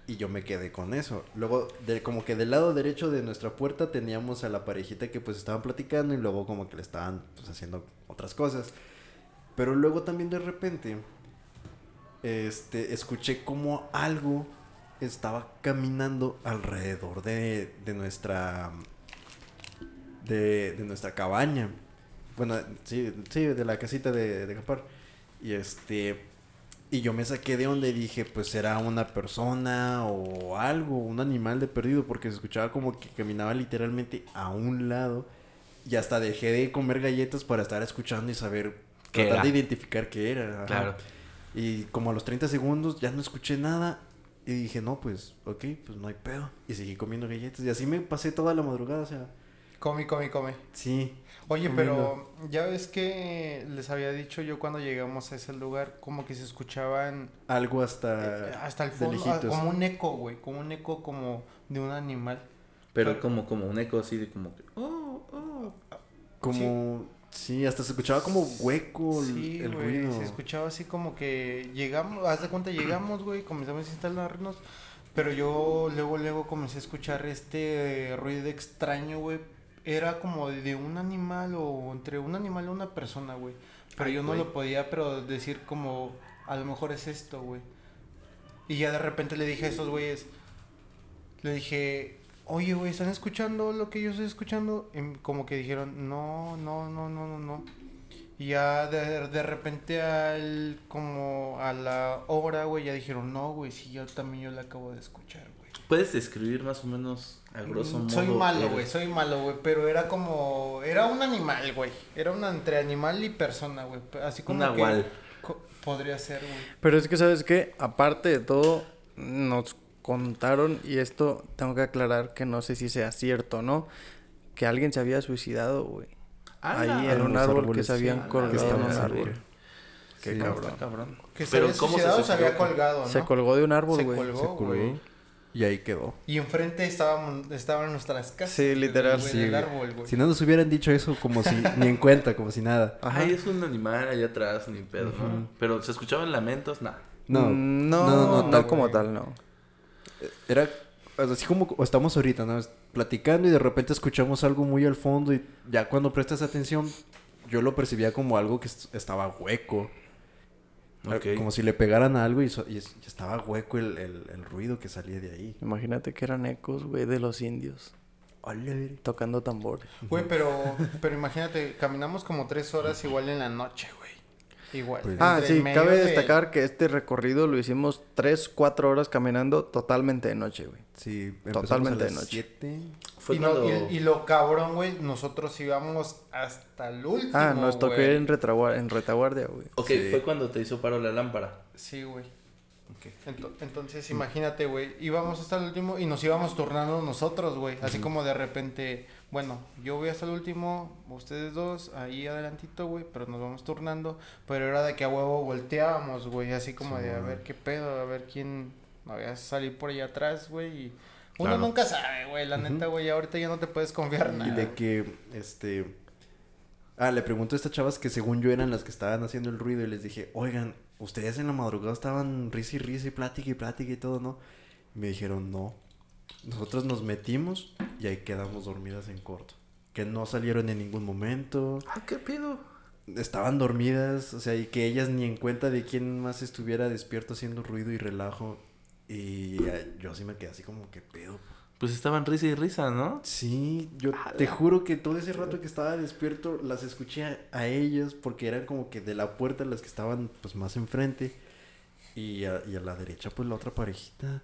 Y yo me quedé con eso. Luego, de, como que del lado derecho de nuestra puerta teníamos a la parejita que pues estaban platicando y luego como que le estaban pues haciendo otras cosas. Pero luego también de repente, este, escuché como algo estaba caminando alrededor de, de nuestra, de, de nuestra cabaña. Bueno, sí, sí, de la casita de, de acampar. Y este, y yo me saqué de donde dije, pues será una persona o algo, un animal de perdido, porque se escuchaba como que caminaba literalmente a un lado. Y hasta dejé de comer galletas para estar escuchando y saber, ¿Qué tratar era? de identificar qué era. ajá. Claro. Y como a los 30 segundos ya no escuché nada. Y dije, no, pues, ok, pues no hay pedo. Y seguí comiendo galletas. Y así me pasé toda la madrugada, o sea, Come, come, come. sí. Oye, pero ya ves que les había dicho yo cuando llegamos a ese lugar, como que se escuchaban Algo eh, hasta... hasta el de fondo, ah, como un eco, güey, como un eco como de un animal. Pero Pero- como, como un eco así de como que... Oh, oh. Como... Sí, hasta se escuchaba como hueco el, Sí, el güey, ruido. se escuchaba así como que llegamos, haz de cuenta llegamos, güey, comenzamos a instalarnos, pero yo luego, luego comencé a escuchar este eh, ruido extraño, güey, era como de un animal o entre un animal y una persona, güey, pero Ay, yo no güey. lo podía, pero decir como, a lo mejor es esto, güey, y ya de repente le dije a esos güeyes, le dije, oye, güey, ¿están escuchando lo que yo estoy escuchando? Y como que dijeron, no, no, no, no, no, no. Y ya de, de repente al, como a la hora, güey, ya dijeron, no, güey, sí, yo también yo la acabo de escuchar, güey. ¿Puedes describir más o menos a grosso Mm, modo? Soy malo, güey, soy malo, güey, pero era como, era un animal, güey. Era una entre animal y persona, güey. Así como Un que co- podría ser, güey. Pero es que, ¿sabes qué? Aparte de todo, nos contaron, y esto tengo que aclarar que no sé si sea cierto o no, que alguien se había suicidado, güey. ¡Hala! Ahí en en un árbol que se habían sí, colgado en un árbol. Qué Sí. cabrón. Cabrón. Que se Pero había ¿cómo se se había suicidó? colgado, ¿no? Se colgó de un árbol, güey. Se colgó. güey. Y ahí quedó. Y enfrente estaban, estaban nuestras casas. Sí, literal, güey, sí, árbol, güey. Si no nos hubieran dicho eso como si... ni en cuenta, como si nada. Ajá. Ay, es un animal allá atrás, ni pedo, ¿no? Pero se escuchaban lamentos, nada. No, Mm, no, no, no, no, tal- como tal, no. Era así como estamos ahorita, ¿no? Platicando y de repente escuchamos algo muy al fondo y ya cuando prestas atención, yo lo percibía como algo que est- estaba hueco. Ok. Como si le pegaran a algo y, so- y es- y estaba hueco el, el- el ruido que salía de ahí. Imagínate que eran ecos, güey, de los indios. Tocando tambores. Güey, pero, pero imagínate, caminamos como tres horas igual en la noche, güey. Igual. Pues- Ah, sí, cabe de- destacar que este recorrido lo hicimos 3, 4 horas caminando totalmente de noche, güey. Sí, Totalmente de a las noche. siete. Fue y, no- cuando... y- y lo cabrón, güey, nosotros íbamos hasta el último. Ah, nos tocó ir en, retragua- en retaguardia, güey. Ok, Sí. fue cuando te hizo paro la lámpara. Sí, güey. Ento- entonces, imagínate, güey, íbamos hasta el último y nos íbamos turnando nosotros, güey. Así como de repente, bueno, yo voy hasta el último, ustedes dos, ahí adelantito, güey, pero nos vamos turnando. Pero era de que a huevo volteábamos, güey, así como de a ver qué pedo, a ver quién me voy a salir por allá atrás, güey. Y uno Claro. nunca sabe, güey, la neta, güey, ahorita ya no te puedes confiar Y nada. de que, este... Ah, le pregunto a estas chavas que según yo eran las que estaban haciendo el ruido y les dije, oigan, ustedes en la madrugada estaban risa y risa y plática y plática y todo, ¿no? Y me dijeron, no. Nosotros nos metimos y ahí quedamos dormidas en corto. Que no salieron en ningún momento. Ah, ¿qué pedo? Estaban dormidas, o sea, y que ellas ni en cuenta de quién más estuviera despierto haciendo ruido y relajo. Y yo sí me quedé así como que pedo. Pues estaban risa y risa, ¿no? Sí, yo te juro que todo ese rato que estaba despierto las escuché a, a ellas porque eran como que de la puerta las que estaban pues más enfrente y a, y a la derecha pues la otra parejita.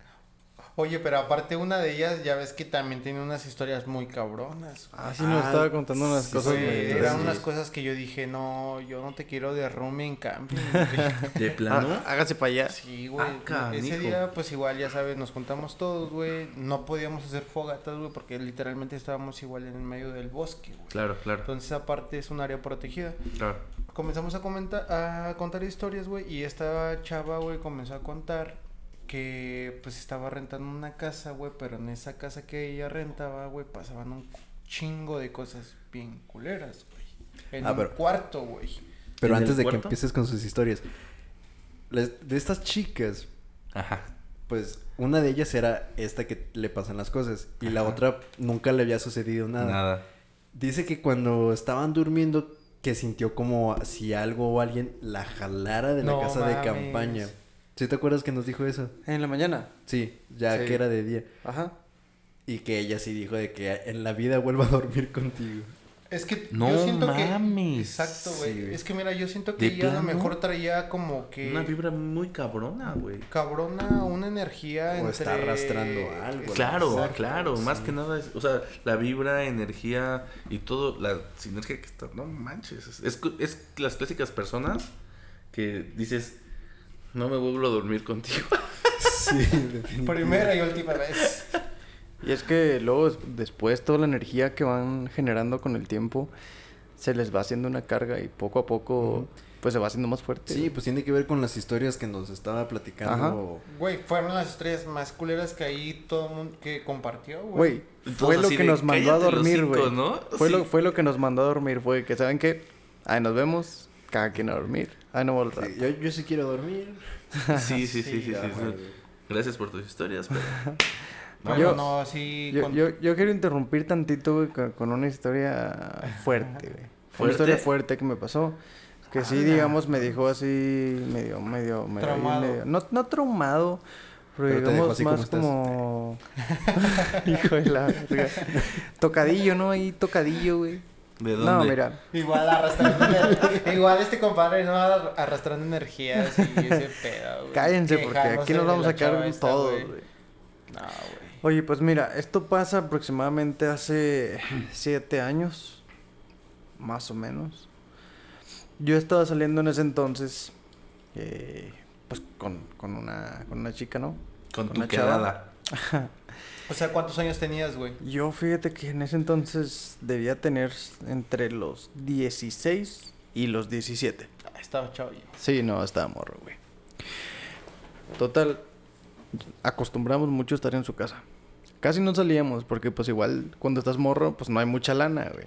Oye, pero aparte una de ellas, ya ves que también tiene unas historias muy cabronas. güey. Ah, sí, nos Ah, estaba contando unas sí, cosas. Muy eran unas cosas que yo dije, no, yo no te quiero de roomie en camping. De plano. Ah, hágase para allá. sí, güey. Ah, Ese día, pues igual, ya sabes, nos juntamos todos, güey. No podíamos hacer fogatas, güey, porque literalmente estábamos igual en el medio del bosque, güey. Claro, claro, Entonces, aparte es un área protegida. claro. Comenzamos a comentar, a contar historias, güey, y esta chava, güey, comenzó a contar que, pues, estaba rentando una casa, güey, pero en esa casa que ella rentaba, güey, pasaban un chingo de cosas bien culeras, güey. En Ah, un pero- cuarto, güey. Pero ¿En el antes de que empieces con sus historias, las- de estas chicas, Ajá. pues una de ellas era esta que le pasan las cosas y la otra nunca le había sucedido nada. Nada. Dice que cuando estaban durmiendo que sintió como si algo o alguien la jalara de la No casa de campaña. ¿Sí te acuerdas que nos dijo eso? En la mañana. Sí, ya Sí. que era de día. Ajá. Y que ella sí dijo de que en la vida vuelva a dormir contigo. Es que No yo siento mames. que... Exacto, güey. Sí, es que mira, yo siento que ¿De ella a lo mejor traía como que... Una vibra muy cabrona, güey. Cabrona, una energía O entre... está arrastrando algo. Claro, Exacto, claro, más que nada es, o sea, la vibra, energía y todo, la sinergia que está, no manches, es, es, es las clásicas personas que dices, no me vuelvo a dormir contigo. Sí, definitivamente. Primera y última vez. Y es que luego des- después toda la energía que van generando con el tiempo se les va haciendo una carga y poco a poco pues se va haciendo más fuerte. Sí, pues tiene que ver con las historias que nos estaba platicando. Güey, fueron las estrellas más culeras que ahí todo el mundo que compartió, güey. Güey, fue lo que nos mandó a "Cállate los dormir, cinco", güey. ¿no? Fue, lo, Sí. fue lo que nos mandó a dormir, fue que, ¿saben qué? Ahí nos vemos, cada quien a dormir. Ahí no vuelvo Sí, yo, yo sí quiero dormir. Sí, sí, sí, sí, sí, sí. Gracias por tus historias, pero... Bueno, Yo- no, sí. Yo, con- yo, yo quiero interrumpir tantito, güey, con, con una historia fuerte, güey. Una ¿Fuerte? historia fuerte que me pasó. Que sí, Ala. digamos, me dijo así medio, medio, medio, Traumado. medio- no, no traumado, pero, Pero te dejó digamos así como más estás. como... Hijo de la verga. Tocadillo, ¿no? Ahí tocadillo, güey. ¿De dónde? No, mira. Igual arrastrando Igual este compadre, ¿no? Ar- Arrastrando energías y ese pedo, güey. Cállense, porque aquí nos vamos a quedar todos, güey. No, güey. Oye, pues mira, esto pasa aproximadamente hace siete años, más o menos. Yo estaba saliendo en ese entonces, eh, pues con, con, una, con una chica, ¿no? Con Con tu una chava. O sea, ¿cuántos años tenías, güey? Yo fíjate que en ese entonces debía tener entre los 16 y los 17. Ah, Estaba chavo yo. Sí, no, estaba morro, güey. Total, acostumbramos mucho estar en su casa. Casi no salíamos porque pues igual cuando estás morro pues no hay mucha lana, güey.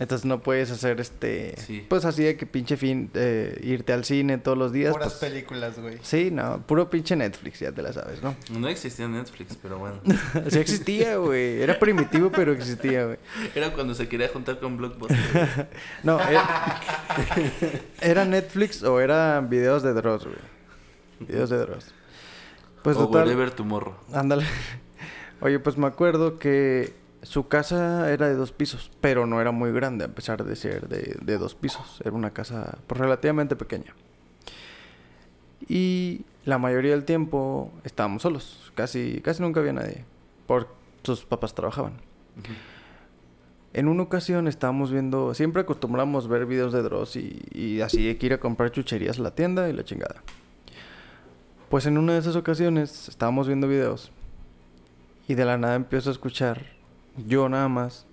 Entonces no puedes hacer este... Sí. Pues así de que pinche fin, eh, irte al cine todos los días. Puras pues, películas, güey. sí, no, puro pinche Netflix, ya te la sabes, ¿no? No existía Netflix, pero bueno. sí existía, güey. Era primitivo, pero existía, güey. Era cuando se quería juntar con Blockbuster. No, era, era Netflix o eran videos de Dross, güey. Videos de Dross. Pues o total... Wherever Tomorrow. Ándale. Oye, pues me acuerdo que Su casa era de dos pisos, pero no era muy grande a pesar de ser de, de dos pisos. Era una casa pues, relativamente pequeña. Y la mayoría del tiempo estábamos solos. Casi, casi nunca había nadie. Porque sus papás trabajaban. En una ocasión estábamos viendo, siempre acostumbramos ver videos de Dross y, y así hay que ir a comprar chucherías a la tienda y la chingada. Pues en una de esas ocasiones estábamos viendo videos y de la nada empiezo a escuchar, yo nada más,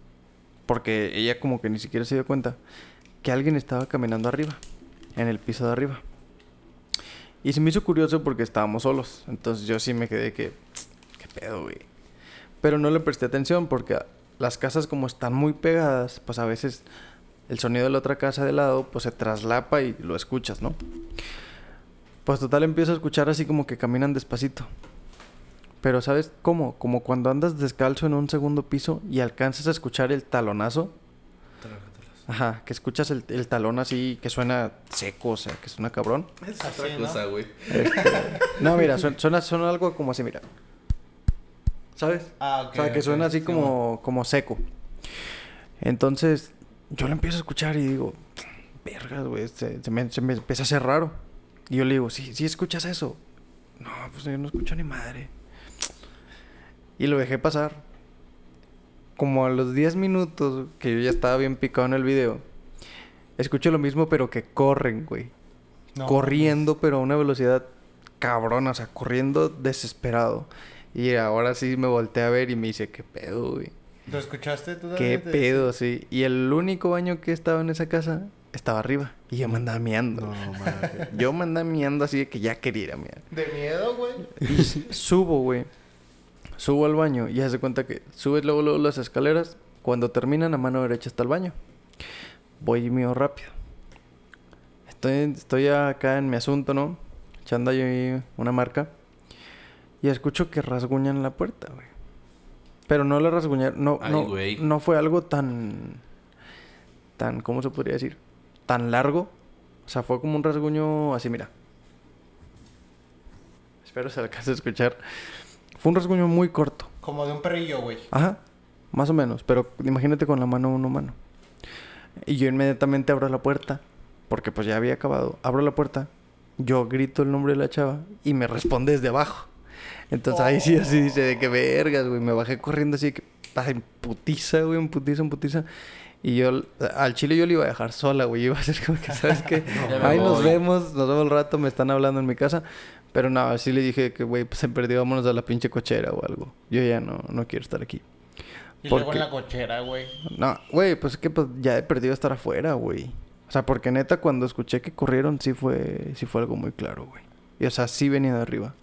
porque ella como que ni siquiera se dio cuenta, que alguien estaba caminando arriba, en el piso de arriba. Y se me hizo curioso porque estábamos solos, entonces yo sí me quedé que, qué pedo, güey. Pero no le presté atención porque las casas como están muy pegadas, pues a veces el sonido de la otra casa de lado pues se traslapa y lo escuchas, ¿no? Pues total empiezo a escuchar así como que caminan despacito. Pero ¿sabes cómo? Como cuando andas descalzo en un segundo piso y alcanzas a escuchar el talonazo. Ajá, que escuchas el, el talón así que suena seco, o sea, que suena cabrón. Es otra ¿no? cosa, güey. Este, no, mira, suena, suena, suena algo como así, mira. ¿Sabes? Ah, ok. o sea, que suena así sí, como, como seco. Entonces, yo lo empiezo a escuchar y digo, vergas, güey, se, se me, se me empieza a hacer raro. Y yo le digo, sí, sí escuchas eso. No, pues yo no escucho ni madre. Y lo dejé pasar. Como a los 10 minutos, que yo ya estaba bien picado en el video, escucho lo mismo, pero que corren, güey No, corriendo, pero a una velocidad cabrona, o sea, corriendo desesperado. Y ahora sí me volteé a ver y me dice, ¿qué pedo, güey? ¿Lo escuchaste tú ¿Qué pedo, sí? Y el único baño que estaba en esa casa estaba arriba. Y yo me andaba miando. No. Yo me andaba miando así de que ya quería ir a miar. De miedo, güey. Y subo, güey. Subo al baño y ya se cuenta que subes luego, luego las escaleras. Cuando terminan a mano derecha está el baño. Voy y mío rápido. Estoy, estoy acá en mi asunto, ¿no? Echando ahí una marca. Y escucho que rasguñan la puerta, güey. Pero no la rasguñaron. No, Ay, no, güey. no fue algo tan. Tan, ¿cómo se podría decir? Tan largo. O sea, fue como un rasguño así, mira. Espero se alcance a escuchar. Fue un rasguño muy corto. Como de un perrillo, güey. Ajá, más o menos. Pero imagínate con la mano uno mano. Y yo inmediatamente abro la puerta. Porque pues ya había acabado. Abro la puerta. Yo grito el nombre de la chava. Y me responde desde abajo. Entonces ahí sí así dice de que vergas, güey. Me bajé corriendo así que... En putiza, güey. En putiza, en putiza. Y yo... Al chile yo le iba a dejar sola, güey. Iba a ser como que, ¿sabes qué? Me Ahí nos vemos. Nos vemos el rato. Me están hablando en mi casa. Pero no, así le dije que, güey, pues se perdió. Vámonos a la pinche cochera o algo. Yo ya no, no quiero estar aquí. Y ¿Por luego en la cochera, güey. No, güey, pues es que pues, ya he perdido estar afuera, güey. O sea, porque neta, cuando escuché que corrieron, sí fue, sí fue algo muy claro, güey. Y o sea, sí venía de arriba.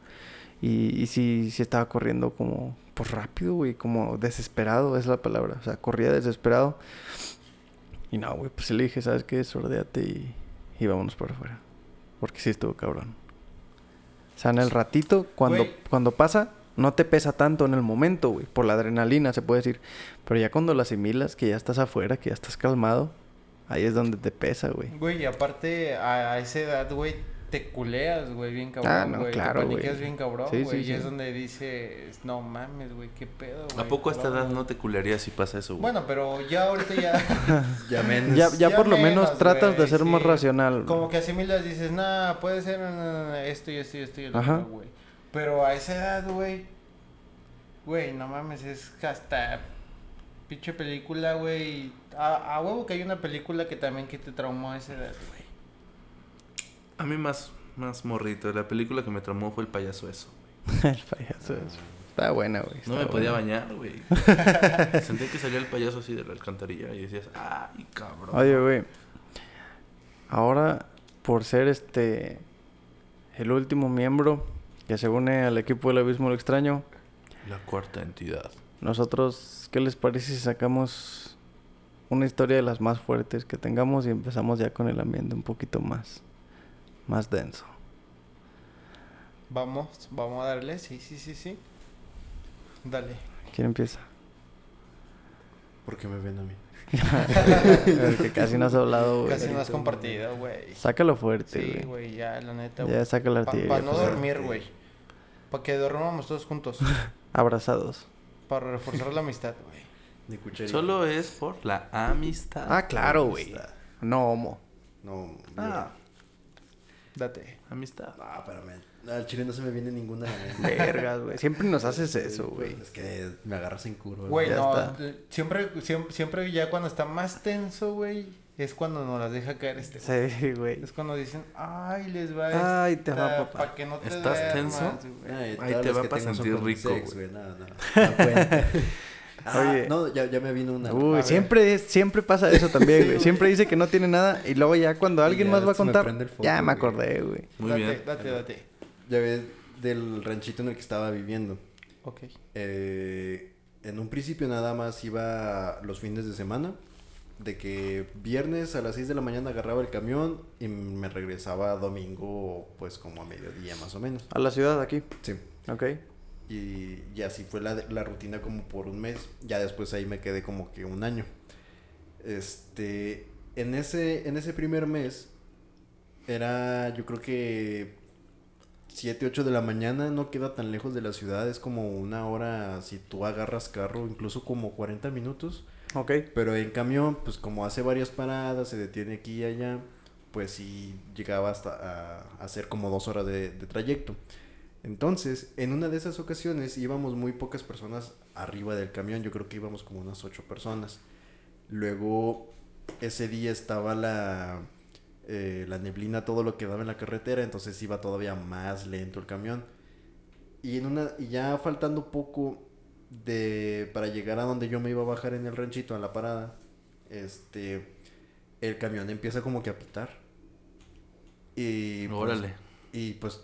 Y, y sí, sí estaba corriendo como, pues rápido, güey, como desesperado, es la palabra. O sea, corría desesperado. Y no, güey, pues sí le dije, ¿sabes qué? Sordeate y, y vámonos por afuera. Porque sí estuvo cabrón. O sea, en el ratito, cuando, Güey. cuando pasa, no te pesa tanto en el momento, güey. Por la adrenalina, se puede decir. Pero ya cuando lo asimilas, que ya estás afuera, que ya estás calmado, ahí es donde te pesa, güey. Güey, y aparte, a, a esa edad, güey, te culeas, güey, bien cabrón, Ah, no, güey. claro, te paniqueas bien cabrón, Sí, güey. sí, y es donde dices, no mames, güey, qué pedo, güey. ¿A poco a esta edad no te culearías si pasa eso, güey? Bueno, pero ya ahorita ya... Ya menos. Ya, ya, Ya por lo menos tratas de ser más racional. Como que asimilas, dices, nah, puede ser esto y esto y esto y el Ajá. otro, güey. Pero a esa edad, güey, güey, no mames, es hasta pinche película, güey. A, a huevo que hay una película que también que te traumó a esa edad, güey. A mí más, más morrito. La película que me traumó fue El payaso eso. el payaso eso. Está buena, güey. No me podía bañar, güey. Sentía que salía el payaso así de la alcantarilla y decías, ay, cabrón. Oye, güey. Ahora, por ser este el último miembro que se une al equipo del Abismo lo Extraño, La cuarta entidad. nosotros, ¿qué les parece si sacamos una historia de las más fuertes que tengamos y empezamos ya con el ambiente un poquito más, más denso? Vamos, vamos a darle, sí, sí, sí, sí. Dale. ¿Quién empieza? ¿Por qué me ven a mí? El que casi no has hablado, güey. Casi no has compartido, güey. Sácalo fuerte, Sí, güey. güey, ya, la neta, ya saca la Para no pues, dormir, güey. Para que dormamos todos juntos. Abrazados. para reforzar la amistad, güey. Solo es por la amistad. Ah, claro, güey. No homo. No, Ah. Date. Amistad. No, espérame. Al chile no se me viene ninguna. a. Vergas, güey. Siempre nos haces eso, güey. Es que me agarras en curva. Güey, no, está. eh, siempre, siempre, siempre ya cuando está más tenso, güey, es cuando nos las deja caer este. güey. Sí, güey. Es cuando dicen, ay, les va Ay, te va, papá. Para que no te ¿Estás tenso? güey. Ay, Ahí te va que pa' tengo son sentir rico, sex, güey. No, no. No cuenta. Ah, Oye. No, ya, ya me vino una. Uy, siempre, siempre pasa eso también, güey. Siempre dice que no tiene nada y luego ya cuando alguien ya más va a me contar, foco, ya me acordé, güey. Muy date, bien. Date, date. Ya ves del ranchito en el que estaba viviendo. Ok. Eh, en un principio nada más iba los fines de semana. De que viernes a las 6 de la mañana agarraba el camión y me regresaba domingo, pues como a mediodía más o menos. A la ciudad aquí. Sí. Ok. Y, y así fue la, la rutina como por un mes. Ya después ahí me quedé como que un año. Este, en ese, en ese primer mes era yo creo que 7, 8 de la mañana, no queda tan lejos de la ciudad, es como una hora si tú agarras carro, incluso como 40 minutos. Ok. Pero en camión, pues como hace varias paradas, se detiene aquí y allá, pues sí llegaba hasta a, hacer como dos horas de, de trayecto. Entonces, en una de esas ocasiones íbamos muy pocas personas arriba del camión, yo creo que íbamos como unas ocho personas. Luego, ese día estaba la, eh, la neblina, todo lo que daba en la carretera, entonces iba todavía más lento el camión. Y, en una, y ya faltando poco de para llegar a donde yo me iba a bajar en el ranchito, a la parada, este, el camión empieza como que a pitar. Y pues, Órale. y pues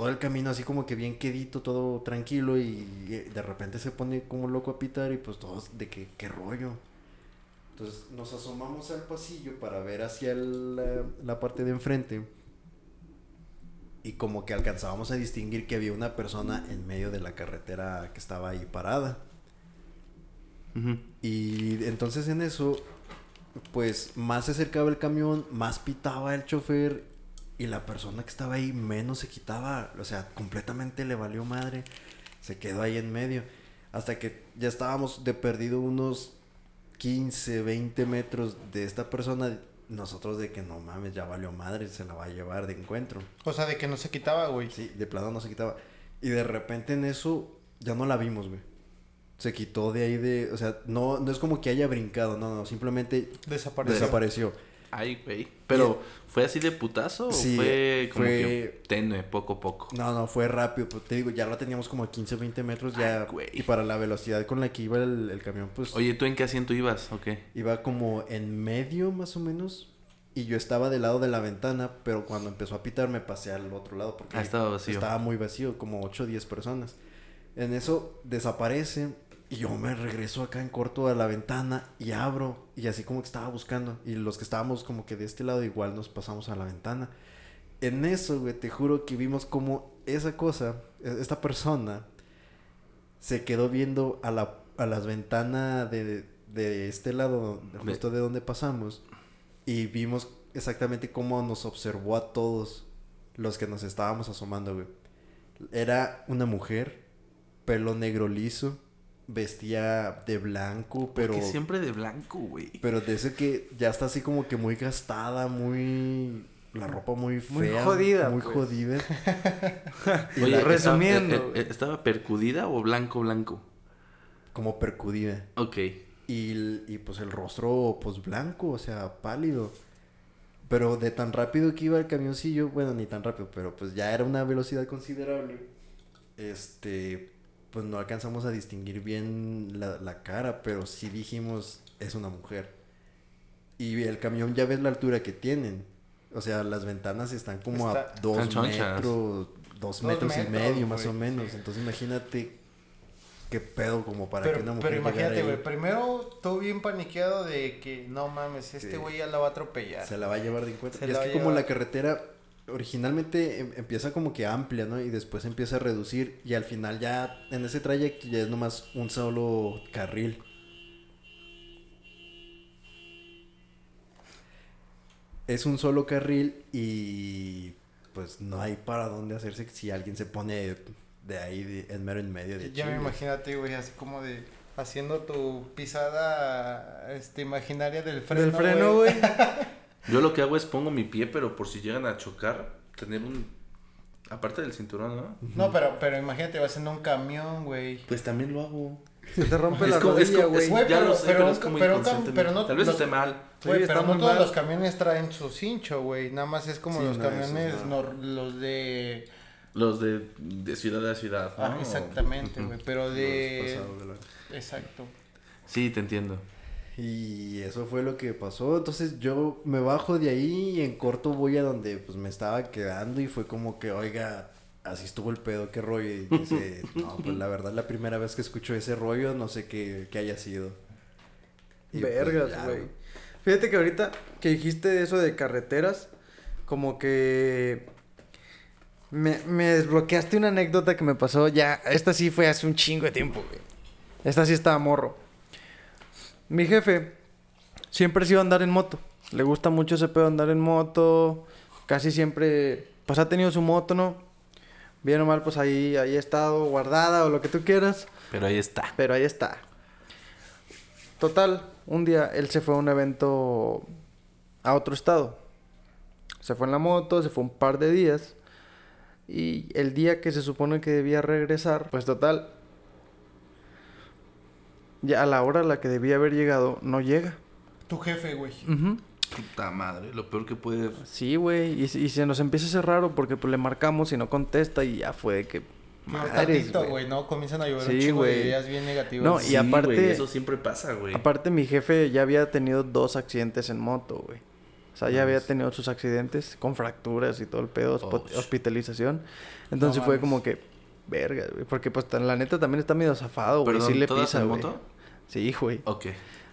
todo el camino así como que bien quedito, todo tranquilo y eh, de repente se pone como loco a pitar y pues todos de que qué rollo. Entonces nos asomamos al pasillo para ver hacia la, la parte de enfrente y como que alcanzábamos a distinguir que había una persona en medio de la carretera que estaba ahí parada. Y entonces en eso, pues más se acercaba el camión, más pitaba el chofer y la persona que estaba ahí menos se quitaba, o sea, completamente le valió madre, se quedó ahí en medio, hasta que ya estábamos de perdido unos 15, 20 metros de esta persona, nosotros de que no mames, ya valió madre, se la va a llevar de encuentro. O sea, de que no se quitaba, güey. Sí, de plano no se quitaba. Y de repente en eso ya no la vimos, güey. Se quitó de ahí de, o sea, no, no es como que haya brincado, no, no, simplemente Desapareció. desapareció. Ay, güey. Pero, ¿fue así de putazo o Sí, fue como fue- que tenue, poco a poco? No, no, fue rápido, pues te digo, ya lo teníamos como a 15, 20 metros ya. Ay, y para la velocidad con la que iba el, el camión, pues Oye, ¿tú en qué asiento ibas? ¿O qué? iba como en medio más o menos. Y yo estaba del lado de la ventana, pero cuando empezó a pitar me pasé al otro lado porque Ah, estaba vacío. estaba muy vacío, como 8 o 10 personas. En eso desaparece y yo me regreso acá en corto a la ventana y abro y así como que estaba buscando y los que estábamos como que de este lado igual nos pasamos a la ventana. En eso, güey, te juro que vimos como esa cosa, e- esta persona se quedó viendo a la a las ventanas de, de este lado, justo de donde pasamos y vimos exactamente cómo nos observó a todos los que nos estábamos asomando, güey. Era una mujer, pelo negro liso, vestía de blanco, pero Porque siempre de blanco, güey. pero de ese que ya está así como que muy gastada, muy la ropa muy fea, Muy jodida, muy pues. jodida. Y Oye, la- resumiendo, ¿estaba, eh, eh, ¿estaba percudida o blanco, blanco? como percudida. Ok. Y, y pues el rostro pues blanco, o sea, pálido. Pero de tan rápido que iba el camioncillo, bueno, ni tan rápido, pero pues ya era una velocidad considerable. Este, pues no alcanzamos a distinguir bien la, la cara, pero sí dijimos, es una mujer. Y el camión ya ves la altura que tienen. O sea, las ventanas están como Está- a dos metros, dos Dos metros, y medio más o menos. sí. Entonces imagínate qué pedo como para pero, que una mujer pero imagínate, güey. Primero, todo bien paniqueado de que no mames, este Sí. güey ya la va a atropellar. Se la va a llevar de encuentro. Se Y es que como llevar. la carretera originalmente em- empieza como que amplia, ¿no? Y después empieza a reducir y al final ya en ese trayecto ya es nomás un solo carril. Es un solo carril y pues no hay para dónde hacerse si alguien se pone de ahí de- en mero en medio de Ya me imagínate, güey, así como de haciendo tu pisada este, imaginaria del freno. Del freno, güey. Yo lo que hago es pongo mi pie, pero por si llegan a chocar, tener un... Aparte del cinturón, ¿no? No, pero, pero imagínate, vas en un camión, güey. Pues también lo hago. Se te rompe Es la como- es rodilla, como- es- güey. Pero- lo sé, pero pero, es como pero pero no- Tal vez los- esté mal. Güey, Sí, pero no todos mal. los camiones traen su cincho, güey. Nada más es como Sí, los no, camiones, no. nor- los de... Los de, de ciudad a ciudad, ¿no? Ah, exactamente, güey. Pero de... Pasado de la- Exacto. Sí, te entiendo. Y eso fue lo que pasó. Entonces yo me bajo de ahí y en corto voy a donde pues me estaba quedando y fue como que, oiga, así estuvo el pedo, qué rollo. Y dice, no, pues la verdad la primera vez que escucho ese rollo no sé qué, qué haya sido. Y, pues, Vergas, güey. Fíjate que ahorita que dijiste eso de carreteras, como que me, me desbloqueaste una anécdota que me pasó ya. Esta sí fue hace un chingo de tiempo, güey. Esta sí estaba morro. Mi jefe siempre se iba a andar en moto. Le gusta mucho ese pedo andar en moto. Casi siempre, pues ha tenido su moto, ¿no? Bien o mal, pues ahí, ahí ha estado guardada o lo que tú quieras. Pero ahí está. Pero ahí está. Total, un día él se fue a un evento a otro estado. Se fue en la moto, se fue un par de días. Y el día que se supone que debía regresar, pues total. Ya a la hora a la que debía haber llegado, no llega. Tu jefe, güey. Puta madre, lo peor que puede... Sí, güey. Y, y se nos empieza a hacer raro porque pues le marcamos y no contesta y ya fue de que... No, Madres, güey. ¿no? Comienzan a llover Sí, un chingo de güey. ideas bien negativas. No, y Sí, aparte- güey, eso siempre pasa, güey. Aparte, mi jefe ya había tenido dos accidentes en moto, güey. O sea, ya había tenido sus accidentes con fracturas y todo el pedo, Oh, hospitalización. Entonces No fue como que, verga, güey. Porque pues la neta también está medio zafado, güey. Sí le ¿todas pisa, en güey. moto? Sí, güey. Ok.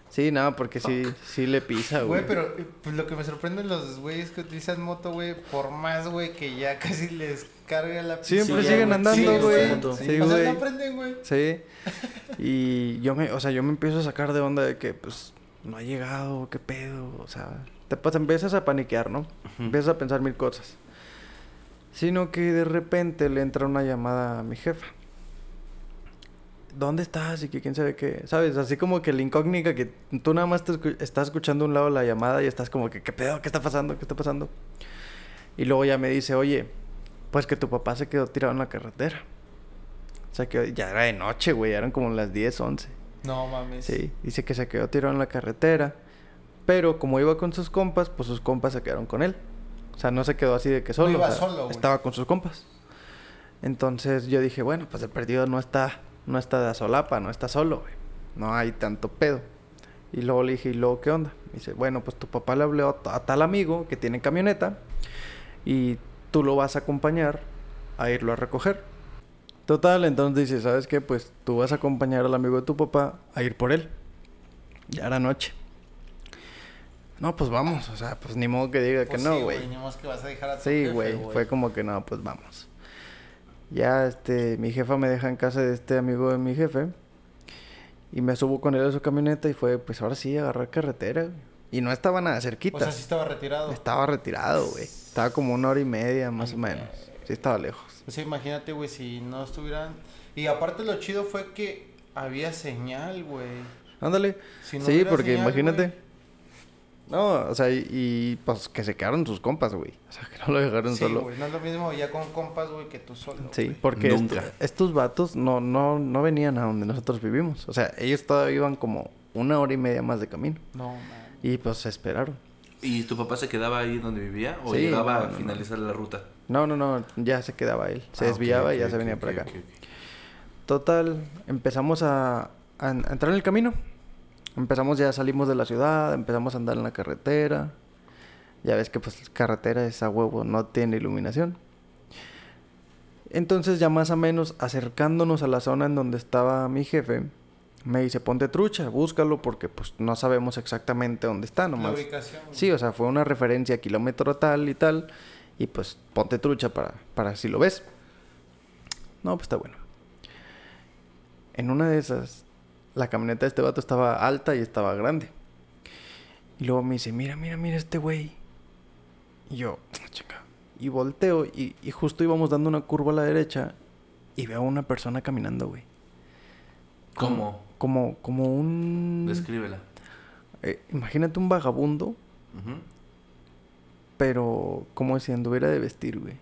Sí, nada, porque sí, sí le pisa, güey. Güey, pero eh, pues lo que me sorprende de los güeyes que utilizan moto, güey, por más, güey, que ya casi les carga la Siempre Sí, siguen andando, güey. Sí, o sea, güey. no aprenden, güey. Sí. Y yo me, o sea, yo me empiezo a sacar de onda de que, pues, no ha llegado, qué pedo. O sea, te pues, empiezas a paniquear, ¿no? Empiezas a pensar mil cosas. Sino que de repente le entra una llamada a mi jefa. ¿Dónde estás? Y que quién sabe qué. ¿Sabes? Así como que la incógnita que tú nada más te escu- estás escuchando un lado la llamada y estás como que, ¿qué pedo? ¿Qué está pasando? ¿Qué está pasando? Y luego ya me dice, oye, pues que tu papá se quedó tirado en la carretera. O sea, que ya era de noche, güey. Eran como las 10, 11. No mames. Sí, dice que se quedó tirado en la carretera. Pero como iba con sus compas, pues sus compas se quedaron con él. O sea, no se quedó así de que solo. iba o sea, solo, güey. Estaba con sus compas. Entonces yo dije, bueno, pues el perdido no está, no está de solapa, no está solo, güey. No hay tanto pedo. Y luego le dije, ¿y luego qué onda? Me dice, bueno, pues tu papá le habló a, a tal amigo que tiene camioneta y tú lo vas a acompañar a irlo a recoger. Total, entonces dice, ¿sabes qué? Pues tú vas a acompañar al amigo de tu papá a ir por él. Ya era noche. No, pues vamos, o sea, pues ni modo que diga Pues que no, sí, güey. Ni más que vas a dejar a tu Sí, güey, fue como que no, pues vamos. Ya, este, mi jefa me deja en casa de este amigo de mi jefe. Y me subo con él a su camioneta y fue, pues ahora sí, agarrar carretera. güey. Y no estaba nada cerquita. O sea, sí estaba retirado. Estaba retirado, güey. Estaba como una hora y media, más o menos. Sí, estaba lejos. O sea, imagínate, güey, si no estuvieran... Y aparte lo chido fue que había señal, güey. Ándale. Si no sí, porque señal, imagínate. güey. No, o sea, y, y, pues que se quedaron sus compas, güey. O sea, que no lo dejaron Sí, solo. güey, no es lo mismo ya con compas, güey, que tú solo. Sí, güey. porque Nunca. esto- estos vatos no, no, no venían a donde nosotros vivimos. O sea, ellos todavía iban como una hora y media más de camino. No, man. Y pues se esperaron. ¿Y tu papá se quedaba ahí donde vivía o Sí, llegaba no, a no, no. finalizar la ruta? No, no, no, ya se quedaba él. Se Ah, desviaba y ya se venía ok, para acá. Total, empezamos a, a- a entrar en el camino. Empezamos ya, salimos de la ciudad, empezamos a andar en la carretera. Ya ves que pues carretera es a huevo, no tiene iluminación. Entonces ya más o menos acercándonos a la zona en donde estaba mi jefe, me dice, ponte trucha, búscalo porque pues no sabemos exactamente dónde está La nomás. ubicación. güey. Sí, o sea, fue una referencia a kilómetro tal y tal. Y pues ponte trucha para, para si lo ves. No, pues está bueno. En una de esas, la camioneta de este vato estaba alta y estaba grande. Y luego me dice, mira, mira, mira este güey. Y yo, "Ah, chinga. Y volteo y, y justo íbamos dando una curva a la derecha y veo a una persona caminando, güey. ¿Cómo? como, como un... Descríbela. eh, imagínate un vagabundo, pero como si anduviera de vestir, güey.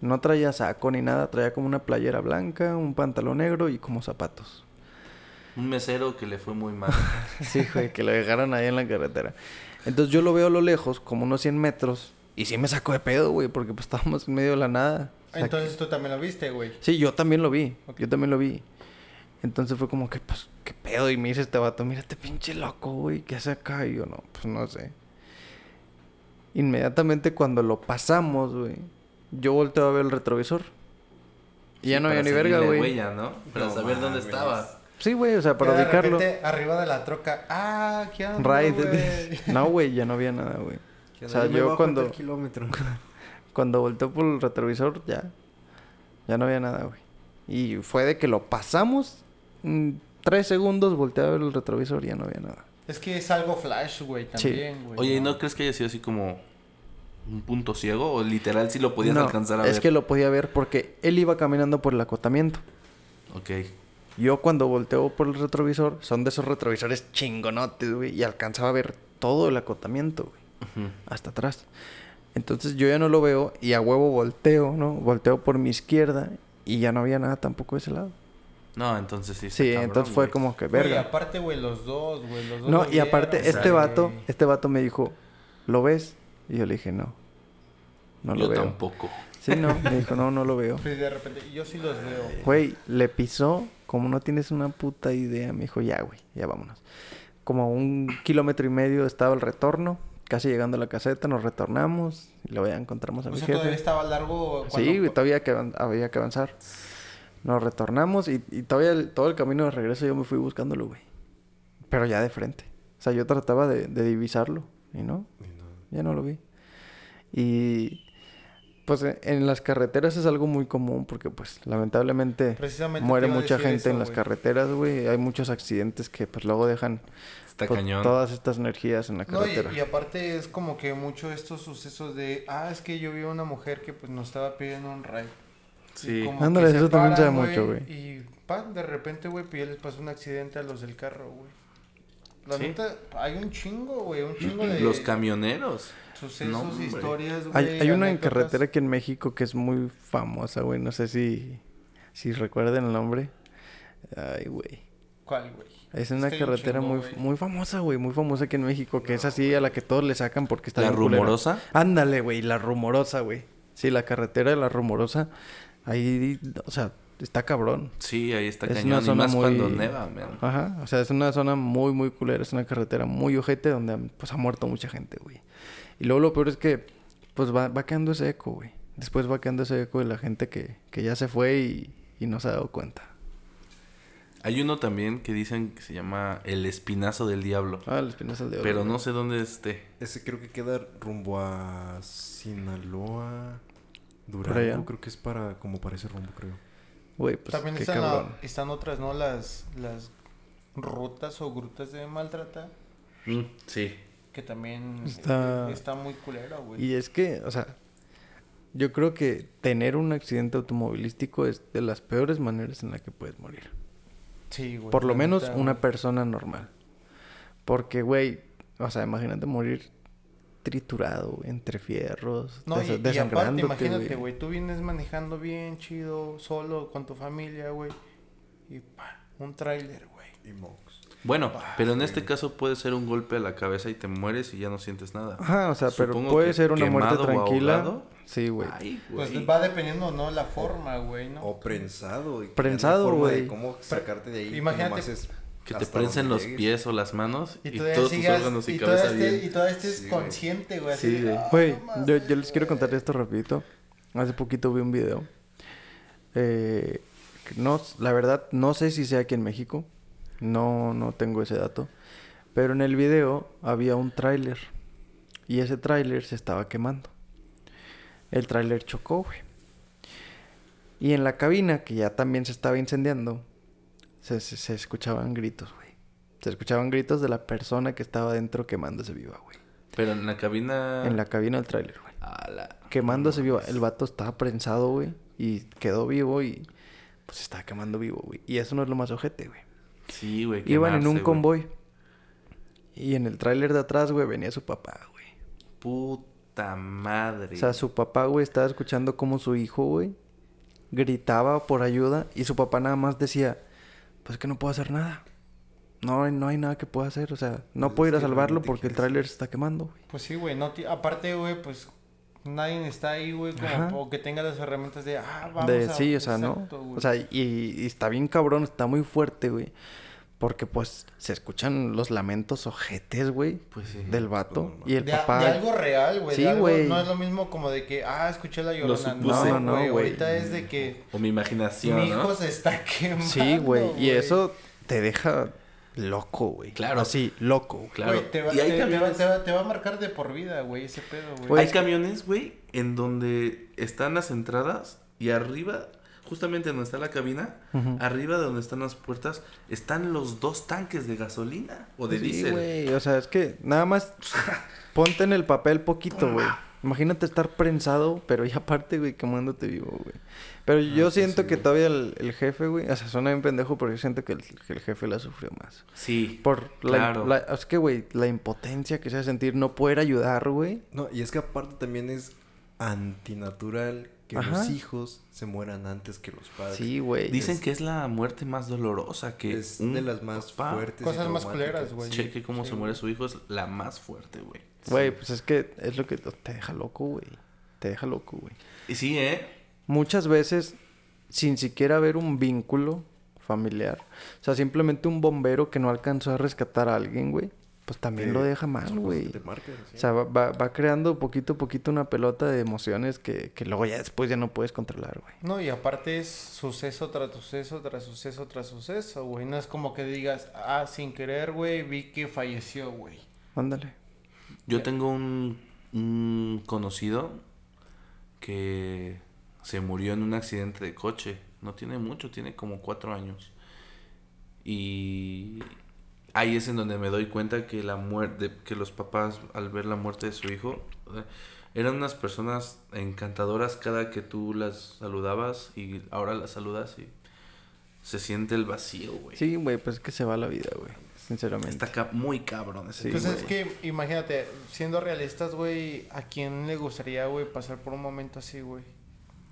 No traía saco ni nada, traía como una playera blanca, un pantalón negro y como zapatos. Un mesero que le fue muy mal. Sí, güey, que lo dejaron ahí en la carretera. Entonces yo lo veo a lo lejos, como unos 100 metros, y sí me sacó de pedo, güey, porque pues estábamos en medio de la nada. O sea, Entonces tú también lo viste, güey. que- Sí, yo también lo vi, yo también lo vi. Entonces fue como que, pues, ¿qué pedo? Y me dice este vato, mira este pinche loco, güey, ¿qué hace acá? Y yo, no, pues no sé. Inmediatamente cuando lo pasamos, güey, yo volteo a ver el retrovisor. Y ya no había ni verga, güey. huella, ¿no? Para No saber dónde estaba. Sí, güey, o sea, para de ubicarlo. repente, arriba de la troca. Ah, ¿qué onda, no, güey, ya no había nada, güey. O sea, yo cuando- kilómetro. Cuando volteó por el retrovisor, ya. Ya no había nada, güey. Y fue de que lo pasamos. mm, tres segundos volteé a ver el retrovisor y ya no había nada. Es que es algo flash, güey, también, güey. Oye, ¿y no crees que haya sido así como un punto ciego? ¿O literal sí lo podías No, alcanzar a es ver? que lo podía ver porque él iba caminando por el acotamiento. Ok. Yo cuando volteo por el retrovisor, son de esos retrovisores chingonotes, güey. Y alcanzaba a ver todo el acotamiento, güey. Hasta atrás. Entonces yo ya no lo veo y a huevo volteo, ¿no? Volteo por mi izquierda y ya no había nada tampoco de ese lado. No, entonces sí. Sí, cabrón, entonces fue güey. como que verga. aparte, güey, los dos, güey, los dos. No, lo y aparte, vieron, este güey. vato, este vato me dijo, ¿lo ves? Y yo le dije, no. No lo Yo veo. tampoco. Sí, no, me dijo, no, no lo veo. Pues de repente, yo sí los veo. Güey, le pisó, como no tienes una puta idea, me dijo, ya, güey, ya vámonos. Como un kilómetro y medio estaba el retorno, casi llegando a la caseta, nos retornamos y luego ya encontramos a O mi sea, todavía jefe. estaba largo. Sí, güey, todavía que había que avanzar. Nos retornamos y, y todavía el- todo el camino de regreso yo me fui buscándolo, güey. Pero ya de frente. O sea, yo trataba de, de divisarlo y no, Y no. ya no lo vi. Y pues e- en las carreteras es algo muy común porque pues lamentablemente muere mucha gente eso, en las carreteras, güey. Hay muchos accidentes que pues luego dejan Está pues, cañón. todas estas energías en la No, y, carretera. y aparte es como que mucho estos sucesos de, ah, es que yo vi a una mujer que pues nos estaba pidiendo un ride. Y Sí. Ándale, eso también se da mucho, güey. Y pan, de repente, güey, pues ya les pasó un accidente a los del carro, güey. La Sí. neta, hay un chingo, güey, un chingo de Los camioneros. Sucesos, No, hombre. historias, Hay, güey. hay una en carretera aquí en México que es muy famosa, güey. No sé si, si recuerden el nombre. Ay, güey. ¿Cuál, güey? Es una carretera chingo, muy, muy famosa, güey. Muy famosa aquí en México. Que es así a la que todos le sacan porque está ¿La bien culera. rumorosa? Ándale, güey. La rumorosa, güey. Sí, la carretera de la rumorosa. Ahí, o sea, está cabrón. Sí, ahí está Es cañón. una Y zona más muy- cuando neva, man. Ajá. O sea, es una zona muy, muy culera. Es una carretera muy ojete donde pues ha muerto mucha gente, güey. Y luego lo peor es que pues va, va quedando ese eco, güey. Después va quedando ese eco de la gente que, que ya se fue y, y no se ha dado cuenta. Hay uno también que dicen que se llama El Espinazo del Diablo. Ah, el espinazo de oro. Pero no sé dónde esté. Ese creo que queda rumbo a Sinaloa. Durango. Creo que es para, como para ese rumbo, creo. Güey, pues También qué están, la- están otras, ¿no? Las, las rutas o grutas de maltrata. Mm, sí. Que también Está- está muy culera, güey. Y es que, o sea, yo creo que tener un accidente automovilístico es de las peores maneras en las que puedes morir. Sí, güey. Por lo la menos una güey. persona normal. Porque, güey, o sea, imagínate morir triturado, güey, entre fierros, No, y, desa- y aparte, desangrándote, imagínate, güey. güey, tú vienes manejando bien chido, solo, con tu familia, güey. Y pa, un tráiler, güey. Y Mox. Bueno, pero en este caso puede ser un golpe a la cabeza y te mueres y ya no sientes nada. Ajá, o sea, pero puede que ser una muerte quemado o tranquila. Sí, güey. Ay, Pues va dependiendo, ¿no? La forma, güey, ¿no? O prensado. Prensado, güey. ¿Cómo sacarte de ahí? Imagínate es Que te prensen los llegues. pies o las manos y, Y todavía todos tus sigas, órganos y, y cabeza todavía estés, y estés Sí, güey. consciente, güey. Sí, güey. "Ah, yo, yo les quiero güey". contar esto rapidito. Hace poquito vi un video. Eh, no, la verdad, no sé si sea aquí en México. No, no tengo ese dato. Pero en el video había un tráiler. Y ese tráiler se estaba quemando. El tráiler chocó, güey. Y en la cabina, que ya también se estaba incendiando, se, se- se escuchaban gritos, güey. Se escuchaban gritos de la persona que estaba dentro quemándose viva, güey. Pero en la cabina... En la cabina del tráiler, güey. La- Quemándose vivo. El vato estaba prensado, güey. Y quedó vivo y... Pues se estaba quemando vivo, güey. Y eso no es lo más ojete, güey. Sí, güey. Iban en un convoy. Y en el tráiler de atrás, güey, venía su papá, güey. Puta madre. O sea, su papá, güey, estaba escuchando cómo su hijo, güey, gritaba por ayuda y su papá nada más decía, pues que no puedo hacer nada. No, hay- no hay nada que pueda hacer, o sea, no Pues puedo ir a salvarlo porque el tráiler se está quemando, güey. Pues sí, güey. No aparte, güey, pues nadie está ahí, güey, como o que tenga las herramientas de, ah, vamos De, a... sí, o sea, Exacto, ¿no? güey. O sea, y, y está bien cabrón, está muy fuerte, güey. Porque pues se escuchan los lamentos ojetes, güey, Pues sí. del vato. Y el de, papá... de algo real, güey. Sí, algo- güey. No es lo mismo como de que, ah, escuché la llorona. No, No, no, güey. güey. Ahorita es de que O mi imaginación, mi ¿no? hijo se está quemando. Sí, güey. Y eso te deja loco, güey. Claro. Así, loco. Claro. Te va, Y hay te- te va- camiones- te va- te va a marcar de por vida, güey, ese pedo, güey. Hay camiones, güey, en donde están las entradas y arriba, justamente donde está la cabina, arriba de donde están las puertas, están los dos tanques de gasolina o de Sí, diésel. güey. O sea, es que nada más ponte en el papel poquito, güey. Imagínate estar prensado, pero ya aparte, güey, quemándote vivo, güey. Pero yo pues siento sí, que güey. todavía el, el jefe, güey, o sea, suena bien pendejo, pero yo siento que el, que el jefe la sufrió más. Sí. Por la, Claro. la- es que, güey, la impotencia que se hace sentir no poder ayudar, güey. No, y es que aparte también es antinatural que Ajá. los hijos se mueran antes que los padres. Sí, güey. Dicen es- que es la muerte más dolorosa que es un de las más papá fuertes. y Cosas más culeras, güey. Cheque cómo Sí, se güey. muere su hijo es la más fuerte, güey. Güey, pues es que es lo que te deja loco, güey. Te deja loco, güey. Y sí, ¿eh? muchas veces sin siquiera haber un vínculo familiar. O sea, simplemente un bombero que no alcanzó a rescatar a alguien, güey. Pues también lo deja mal, güey. sí. O sea, va, va- va creando poquito a poquito una pelota de emociones que, que luego ya después ya no puedes controlar, güey. No, y aparte es suceso tras suceso, tras suceso, tras suceso, güey. No es como que digas, ah, sin querer, güey, vi que falleció, güey. Ándale. Yo tengo un, un conocido que se murió en un accidente de coche. No tiene mucho, tiene como cuatro años. Y ahí es en donde me doy cuenta que la muerte, que los papás al ver la muerte de su hijo eh, eran unas personas encantadoras cada que tú las saludabas y ahora las saludas y se siente el vacío, güey. Sí, güey, pues es que se va la vida, güey. Sinceramente. Está ca- muy cabrón ese Sí, pues es que, imagínate, siendo realistas, güey, ¿a quién le gustaría, güey, pasar por un momento así, güey?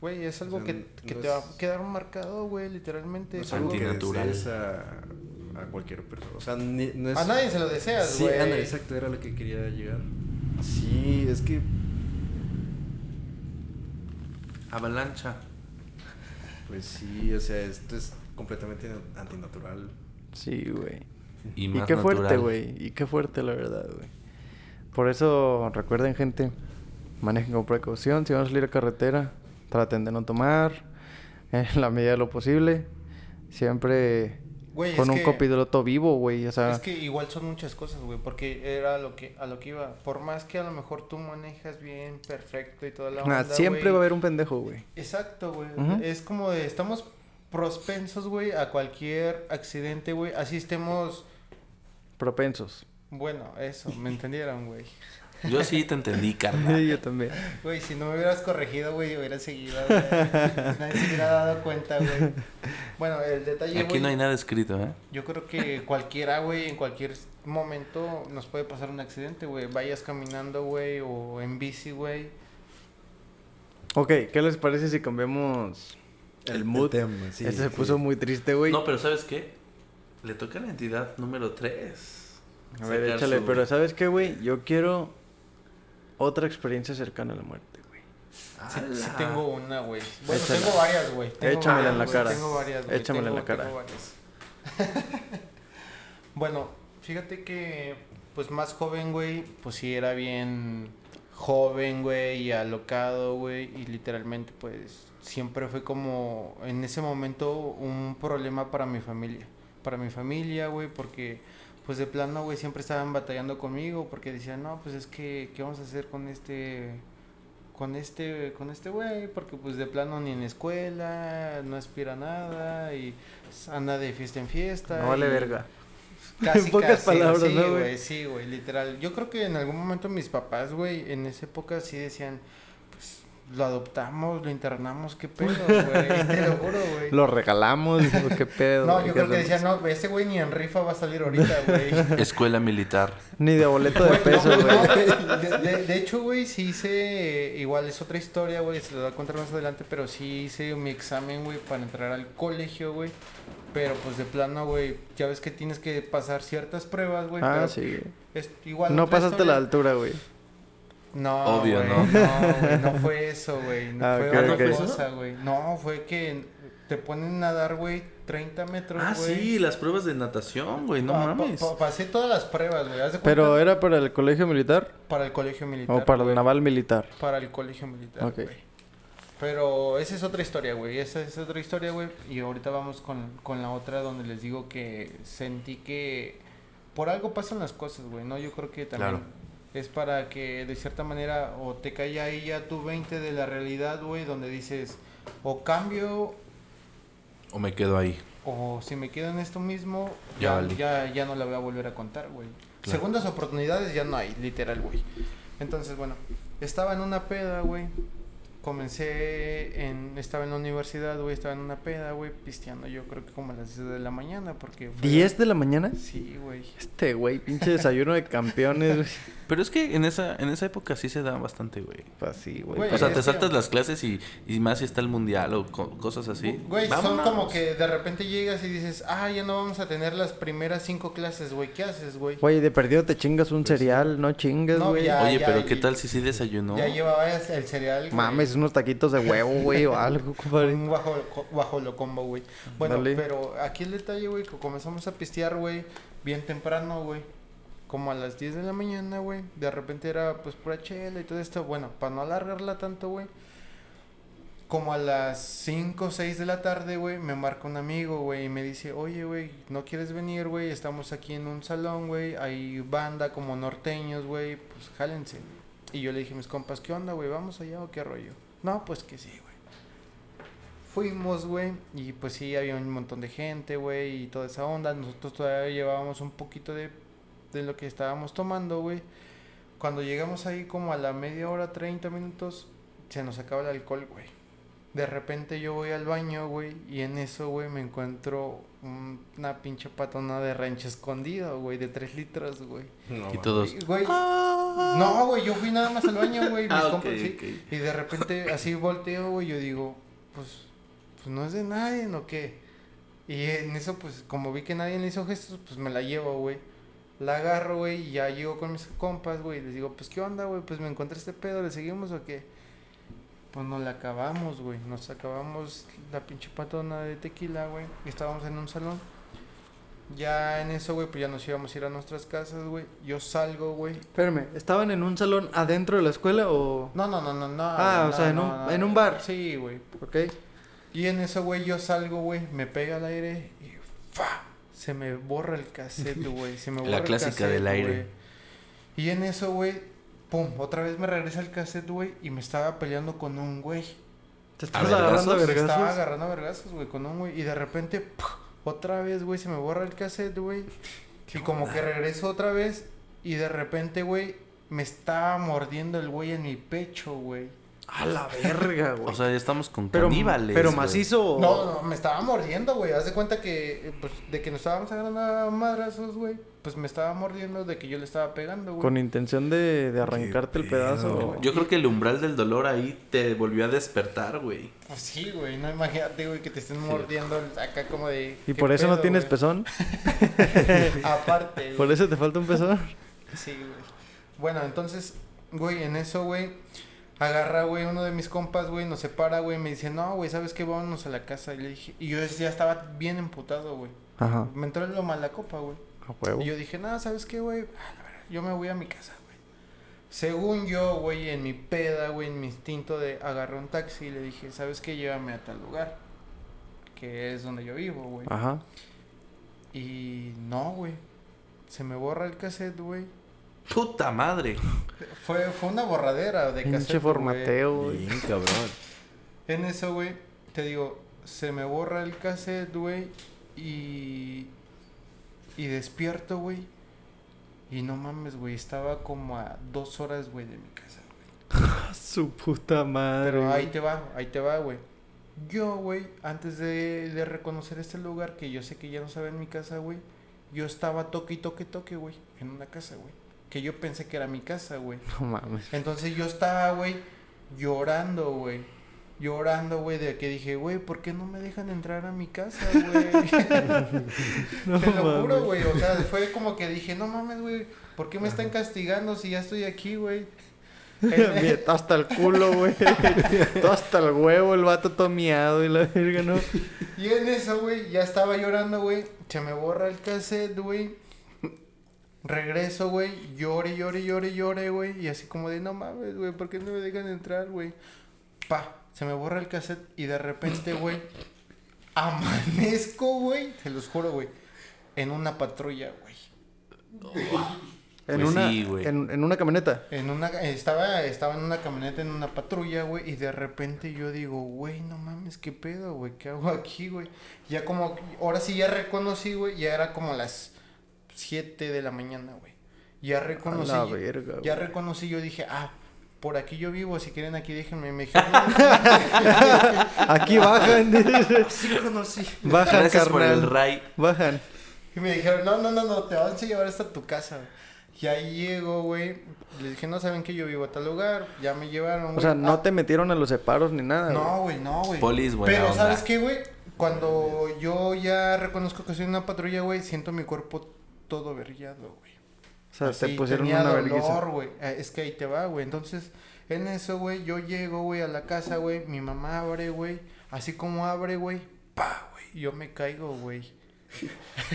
Güey, es algo O sea, que, que no te va es- a quedar marcado, güey, literalmente. No es es algo que Antinatural. desees a, a cualquier persona. O sea, ni- no es... A nadie se lo deseas, Sí, güey. anda, exacto, era lo que quería llegar. Sí, es que... Avalancha. Pues sí, o sea, esto es completamente antinatural. Sí, güey. Y, Y más qué fuerte, natural. güey. Y qué fuerte, la verdad, güey. Por eso, recuerden, gente, manejen con precaución. Si van a salir a carretera, traten de no tomar en la medida de lo posible. Siempre Güey, con un que- copiloto vivo, güey. O sea, Es que igual son muchas cosas, güey, porque era lo que, a lo que iba. Por más que a lo mejor tú manejas bien, perfecto y toda la ah, onda, siempre güey. va a haber un pendejo, güey. Exacto, güey. Ujú. Es como de, estamos prospensos, güey, a cualquier accidente, güey. Así estemos, Propensos. bueno, eso, me entendieron, güey. Yo sí te entendí, carnal. Sí, yo también. Güey, si no me hubieras corregido, güey, hubiera seguido, güey. Nadie se hubiera dado cuenta, güey. Bueno, el detalle, Aquí güey, no hay nada escrito, ¿eh? Yo creo que cualquiera, güey, en cualquier momento nos puede pasar un accidente, güey. Vayas caminando, güey, o en bici, güey. Ok, ¿qué les parece si cambiamos el, mood? tema, sí, este se puso muy triste, güey. No, pero ¿sabes qué? Le toca a la entidad número 3. a ver, échale, pero ¿sabes qué, güey? Yo quiero otra experiencia cercana a la muerte, güey. Sí, sí tengo una, güey. Bueno, Échala. tengo varias, güey. Tengo Échamela varias, en la güey, cara. Tengo varias, güey. Échamela en Tengo- la cara. tengo varias. bueno, fíjate que, pues más joven, güey, pues sí era bien joven, güey, y alocado, güey, y literalmente, pues siempre fue como en ese momento un problema para mi familia. Para mi familia, güey, porque pues de plano, güey, siempre estaban batallando conmigo porque decían, no, pues es que, ¿qué vamos a hacer con este, con este, con este güey? Porque pues de plano ni en escuela, no aspira a nada y anda de fiesta en fiesta. No vale y verga. Casi, En pocas casi, palabras, sí, ¿no, güey? Sí, güey, literal. Yo creo que en algún momento mis papás, güey, en esa época sí decían, lo adoptamos, lo internamos, qué pedo, güey. Te lo juro, güey. Lo regalamos, qué pedo. No, yo ¿qué creo que decía, no, ese güey ni en rifa va a salir ahorita, güey. Escuela militar. Ni de boleto de peso, güey. no. De, de- de hecho, güey, sí hice, igual es otra historia, güey, se lo voy a contar más adelante, pero sí hice mi examen, güey, para entrar al colegio, güey. Pero pues de plano, güey, ya ves que tienes que pasar ciertas pruebas, güey. Ah, pero sí. es igual No pasaste la altura, güey. No, Obvio, ¿no? No, güey, no fue eso, güey. No Ah, fue otra cosa, güey. No, fue que te ponen a nadar, güey, 30 metros, Ah, güey. sí, las pruebas de natación, güey, no pa- mames. pa- pasé todas las pruebas, güey. Pero era para el colegio militar para el colegio militar. o para el naval militar. Para el colegio militar, güey. Pero esa es otra historia, güey. Esa es otra historia, güey. Y ahorita vamos con, con la otra donde les digo que sentí que por algo pasan las cosas, güey. No, yo creo que también Claro. Es para que de cierta manera o te caiga ahí ya tu 20 de la realidad, güey, donde dices o cambio O me quedo ahí. o si me quedo en esto mismo, Ya ya, ya, ya no la voy a volver a contar, güey. Claro. Segundas oportunidades ya no hay, literal, güey. Entonces, bueno, estaba en una peda, güey. Comencé en, estaba en la universidad, güey, estaba en una peda, güey, pisteando yo creo que como a las 10 de la mañana, porque... fue- ¿10 de la mañana? Sí, güey. Este, güey, pinche desayuno de campeones, güey. Pero es que en esa, en esa época sí se da bastante, güey. Pues sí, güey. Güey, O sea, te que- saltas las clases y, y más si está el mundial o co- cosas así. Güey, son como que de repente llegas y dices, ah, ya no vamos a tener las primeras cinco clases, güey, ¿qué haces, güey? Güey, de perdido te chingas un cereal, no chingas, No, güey. ya. Oye, pero ¿qué y- tal si sí desayunó? Ya llevaba el cereal. güey. Mames, unos taquitos de huevo, güey, o algo, compadre. Un bajo, bajo lo combo, güey. Bueno, Dale. pero aquí el detalle, güey, que comenzamos a pistear, güey, bien temprano, güey. Como a las 10 de la mañana, güey. De repente era, pues, pura chela y todo esto. Bueno, para no alargarla tanto, güey. Como a las 5 o 6 de la tarde, güey, me marca un amigo, güey, y me dice, oye, güey, ¿no quieres venir, güey? Estamos aquí en un salón, güey, hay banda como norteños, güey, pues jálense. Y yo le dije a mis compas, ¿qué onda, güey? ¿Vamos allá o qué rollo? No, pues que sí, güey. Fuimos, güey, y pues sí, había un montón de gente, güey, y toda esa onda. Nosotros todavía llevábamos un poquito de, de lo que estábamos tomando, güey. Cuando llegamos ahí como a la media hora, 30 minutos, se nos acaba el alcohol, güey. De repente yo voy al baño, güey, y en eso, güey, me encuentro un- una pinche patona de rancho escondido, güey, de 3 litros, güey. Y todos. Güey, no, güey, yo fui nada más al baño, güey, mis Ah, compas, sí. Y de repente así volteo, güey, yo digo, pues, pues no es de nadie, ¿no qué? Y en eso, pues, como vi que nadie le hizo gestos, pues me la llevo, güey. La agarro, güey, y ya llego con mis compas, güey, y les digo, pues, ¿qué onda, güey? Pues me encontré este pedo, ¿le seguimos o qué? Pues nos la acabamos, güey, nos acabamos la pinche patona de tequila, güey, y estábamos en un salón. Ya en eso, güey, pues ya nos íbamos a ir a nuestras casas, güey. Yo salgo, güey. Espérame, ¿estaban en un salón adentro de la escuela o...? No, no, no, no, no. Ah, o no, sea, en un- no. en un bar. Sí, güey. ¿Ok? Y en eso, güey, yo salgo, güey, me pega al aire y ¡fa! Se me borra el cassette, güey. Se me La borra el clásica cassette, del aire. güey. Y en eso, güey, pum, otra vez me regresa el cassette, güey, y me estaba peleando con un güey. ¿Te ¿A estás agarrando a vergazos? Estaba agarrando a vergazos, güey, con un güey. Y de repente, ¡puf! otra vez, güey, se me borra el cassette, güey. Y como que regreso otra vez. Y de repente, güey, me estaba mordiendo el güey en mi pecho, güey. A la verga, güey. O sea, ya estamos con pero, caníbales. pero macizo No, no, me estaba mordiendo, güey. Haz de cuenta que, eh, pues, de que nos estábamos agarrando a madrazos, güey. Pues me estaba mordiendo de que yo le estaba pegando, güey. Con intención de, de arrancarte el pedazo. güey. Yo creo que el umbral del dolor ahí te volvió a despertar, güey. Pues sí, güey. No imagínate, güey, que te estén mordiendo acá como de. ¿Y ¿qué por eso no tienes güey? pezón? Aparte, güey. ¿Por eso te falta un pezón? Sí, güey. Bueno, entonces, güey, en eso, güey, agarra, güey, uno de mis compas, güey, nos separa, güey, me dice, no, güey, ¿sabes qué? Vámonos a la casa. Y le dije, y yo ya estaba bien emputado, güey. Ajá. Me entró lo mala copa, güey. A huevo. Y yo dije, nada, ¿sabes qué, güey? Ah, la verdad, Yo me voy a mi casa, güey. Según yo, güey, en mi peda, güey, en mi instinto de agarré un taxi y le dije, ¿sabes qué? Llévame a tal lugar. Que es donde yo vivo, güey. Ajá. Y no, güey. Se me borra el cassette, güey. Puta madre. Fue, fue una borradera de Pinche cassette, formateo, güey. Bien, cabrón. En eso, güey, te digo, se me borra el cassette, güey. Y. Y despierto, güey. Y no mames, güey. Estaba como a dos horas, güey, de mi casa, güey. Su puta madre. Pero ahí te va, ahí te va, güey. Yo, güey, antes de, de reconocer este lugar, que yo sé que ya no sabe en mi casa, güey, yo estaba toque y toque, toque, güey, en una casa, güey. Que yo pensé que era mi casa, güey. No mames. Entonces yo estaba, güey, llorando, güey. Llorando, güey, de que dije, güey, ¿por qué no me dejan entrar a mi casa, güey? No Te lo juro, güey. O sea, fue como que dije, no mames, güey, ¿por qué me están castigando si ya estoy aquí, güey? Todo hasta el culo, güey. todo hasta el huevo, el vato todo miado y la verga, ¿no? Y en eso, güey, ya estaba llorando, güey. Se me borra el cassette, güey. Regreso, güey. Llore, llore, llore, llore, güey. Y así como de, no mames, güey, ¿por qué no me dejan entrar, güey? Pa, se me borra el cassette y de repente, güey, amanezco, güey. Te los juro, güey. En una patrulla, güey. En Pues una, sí, güey. en, en una camioneta. En una, estaba, estaba en una camioneta, en una patrulla, güey, y de repente yo digo, güey, no mames, qué pedo, güey, ¿qué hago aquí, güey? Ya como, ahora sí ya reconocí, güey, ya era como las 7 de la mañana, güey. Ya reconocí, la verga, ya güey. reconocí, yo dije, ah, por aquí yo vivo, si quieren aquí déjenme, me dijeron, Aquí bajan. sí conocí. bajan, Gracias por el ray. Bajan. Y me dijeron, no, no, no, no, te vamos a llevar hasta tu casa. Y ahí llego, güey. Les dije, no saben que yo vivo a tal lugar. Ya me llevaron, güey. O sea, no Ah, te metieron a los separos ni nada. güey. No, güey, no, güey. Polis, buena Pero, onda. ¿sabes qué, güey? Cuando yo ya reconozco que soy una patrulla, güey, siento mi cuerpo todo vergueado, güey. O sea, te Así, pusieron tenía una dolor, güey. Eh, Es que ahí te va, güey. Entonces, en eso, güey, yo llego, güey, a la casa, güey. Mi mamá abre, güey. Así como abre, güey. Pa, güey. Yo me caigo, güey.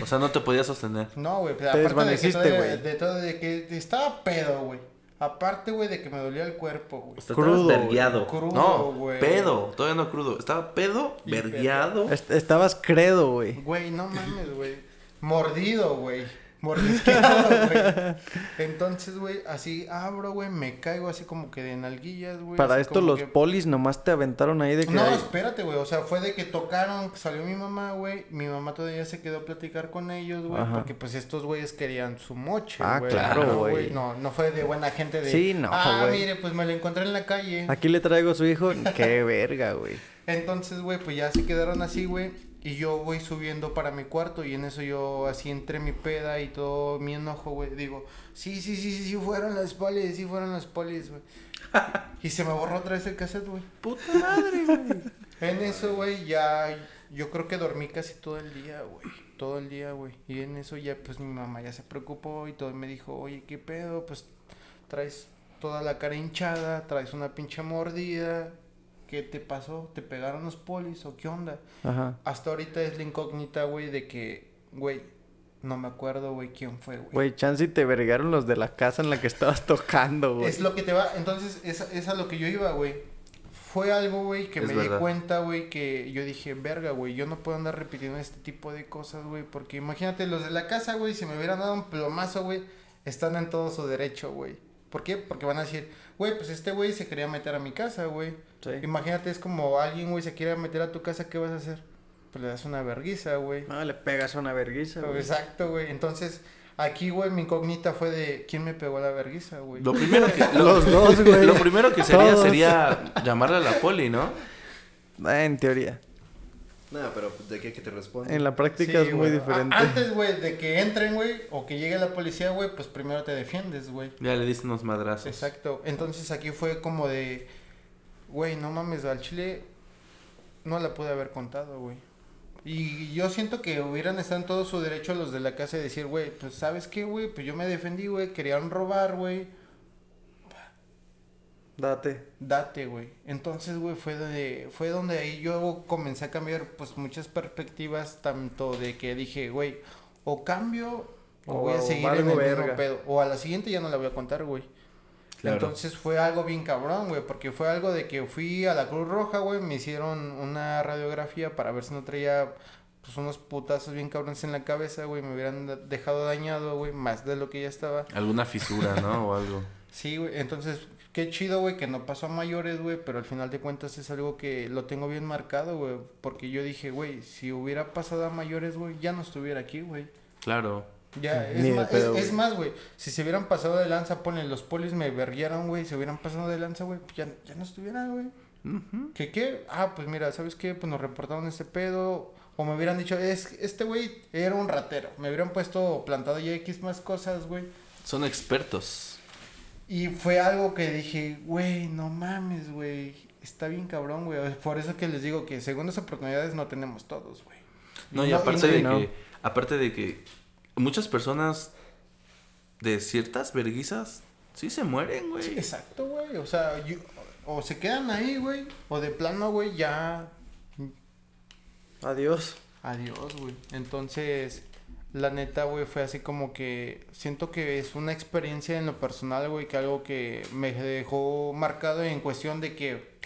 O sea, no te podías sostener. No, güey. Te aparte de que, desvaneciste, güey. de todo, de que estaba pedo, güey. Aparte, güey, de que me dolía el cuerpo, güey. Crudo, vergueado. Crudo, no, güey. pedo. Todavía no crudo. Estaba pedo, vergueado. Est- estabas credo, güey. Güey, no mames, güey. Mordido, güey. Mordisqueado, güey. Entonces, güey, así abro, güey, me caigo así como que de nalguillas, güey. Para esto los que- polis nomás te aventaron ahí de que... No, espérate, güey. O sea, fue de que tocaron, salió mi mamá, güey. Mi mamá todavía se quedó a platicar con ellos, güey. Porque pues estos güeyes querían su moche, Ah, güey. claro, güey. No, no fue de buena gente de. Sí, no, Ah, güey. mire, pues me lo encontré en la calle. Aquí le traigo a su hijo. Qué verga, güey. Entonces, güey, pues ya se quedaron así, güey. Y yo voy subiendo para mi cuarto y en eso yo así entre mi peda y todo mi enojo, güey. Digo, sí, sí, sí, sí, sí fueron las polis, sí fueron las polis, güey. y se me borró otra vez el cassette, güey. Puta madre, güey. En eso, güey, ya yo creo que dormí casi todo el día, güey. Todo el día, güey. Y en eso ya, pues mi mamá ya se preocupó y todo. y me dijo, oye, ¿qué pedo? Pues traes toda la cara hinchada, traes una pinche mordida. ¿Qué te pasó? ¿Te pegaron los polis o qué onda? Ajá. Hasta ahorita es la incógnita, güey, de que, güey, no me acuerdo, güey, quién fue, güey. Güey, chance y te vergaron los de la casa en la que estabas tocando, güey. Es lo que te va, entonces, es, es a lo que yo iba, güey. Fue algo, güey, que Es me verdad. di cuenta, güey, que yo dije, verga, güey, yo no puedo andar repitiendo este tipo de cosas, güey, porque imagínate, los de la casa, güey, si me hubieran dado un plomazo, güey, están en todo su derecho, güey. ¿Por qué? Porque van a decir, güey, pues este güey se quería meter a mi casa, güey. Sí. Imagínate, es como alguien, güey, se quiere meter a tu casa, ¿qué vas a hacer? Pues le das una verguiza, güey. No, le pegas una verguiza, güey. Exacto, güey. Entonces, aquí, güey, mi incógnita fue de quién me pegó la verguiza, güey. Lo primero que. Lo, Los dos, güey. Lo primero que sería Todos. sería llamarle a la poli, ¿no? Ah, en teoría. Nada, pero ¿de qué que te responde? En la práctica Sí, es muy güey. diferente. A- Antes, güey, de que entren, güey, o que llegue la policía, güey, pues primero te defiendes, güey. Ya le diste unos madrazos. Exacto. Entonces aquí fue como de, güey, no mames, al chile no la pude haber contado, güey. Y yo siento que hubieran estado en todo su derecho los de la casa de decir, güey, pues sabes qué, güey, pues yo me defendí, güey, querían robar, güey. Date. Date, güey. Entonces, güey, fue donde, fue donde ahí yo comencé a cambiar, pues, muchas perspectivas, tanto de que dije, güey, o cambio, o, O voy a seguir en el verga. mismo pedo. O a la siguiente ya no la voy a contar, güey. Claro. Entonces fue algo bien cabrón, güey, porque fue algo de que fui a la Cruz Roja, güey, me hicieron una radiografía para ver si no traía, pues, unos putazos bien cabrones en la cabeza, güey, me hubieran dejado dañado, güey, más de lo que ya estaba. Alguna fisura, ¿no? O algo. Sí, güey, entonces, qué chido, güey, que no pasó a mayores, güey, pero al final de cuentas es algo que lo tengo bien marcado, güey, porque yo dije, güey, si hubiera pasado a mayores, güey, ya no estuviera aquí, güey. Claro. Ya, es, ma- es- más, güey. Si se hubieran pasado de lanza, ponen los polis me verguieron, güey. Se hubieran pasado de lanza, güey. Pues ya, ya no estuvieran, güey. ¿Qué qué? Ah, pues mira, ¿sabes qué? Pues nos reportaron este pedo. O me hubieran dicho, es, este güey era un ratero. Me hubieran puesto plantado ya X más cosas, güey. Son expertos. Y fue algo que dije, güey, no mames, güey. Está bien cabrón, güey. Por eso que les digo que segundas oportunidades no tenemos todos, güey. No, y No, aparte y de no. que, aparte de que muchas personas de ciertas verguizas sí se mueren, güey. Sí, exacto, güey. O sea, yo- o se quedan ahí, güey. O de plano, güey, ya Adiós. Adiós, güey. Entonces, la neta, güey, fue así como que siento que es una experiencia en lo personal, güey, que algo que me dejó marcado en cuestión de que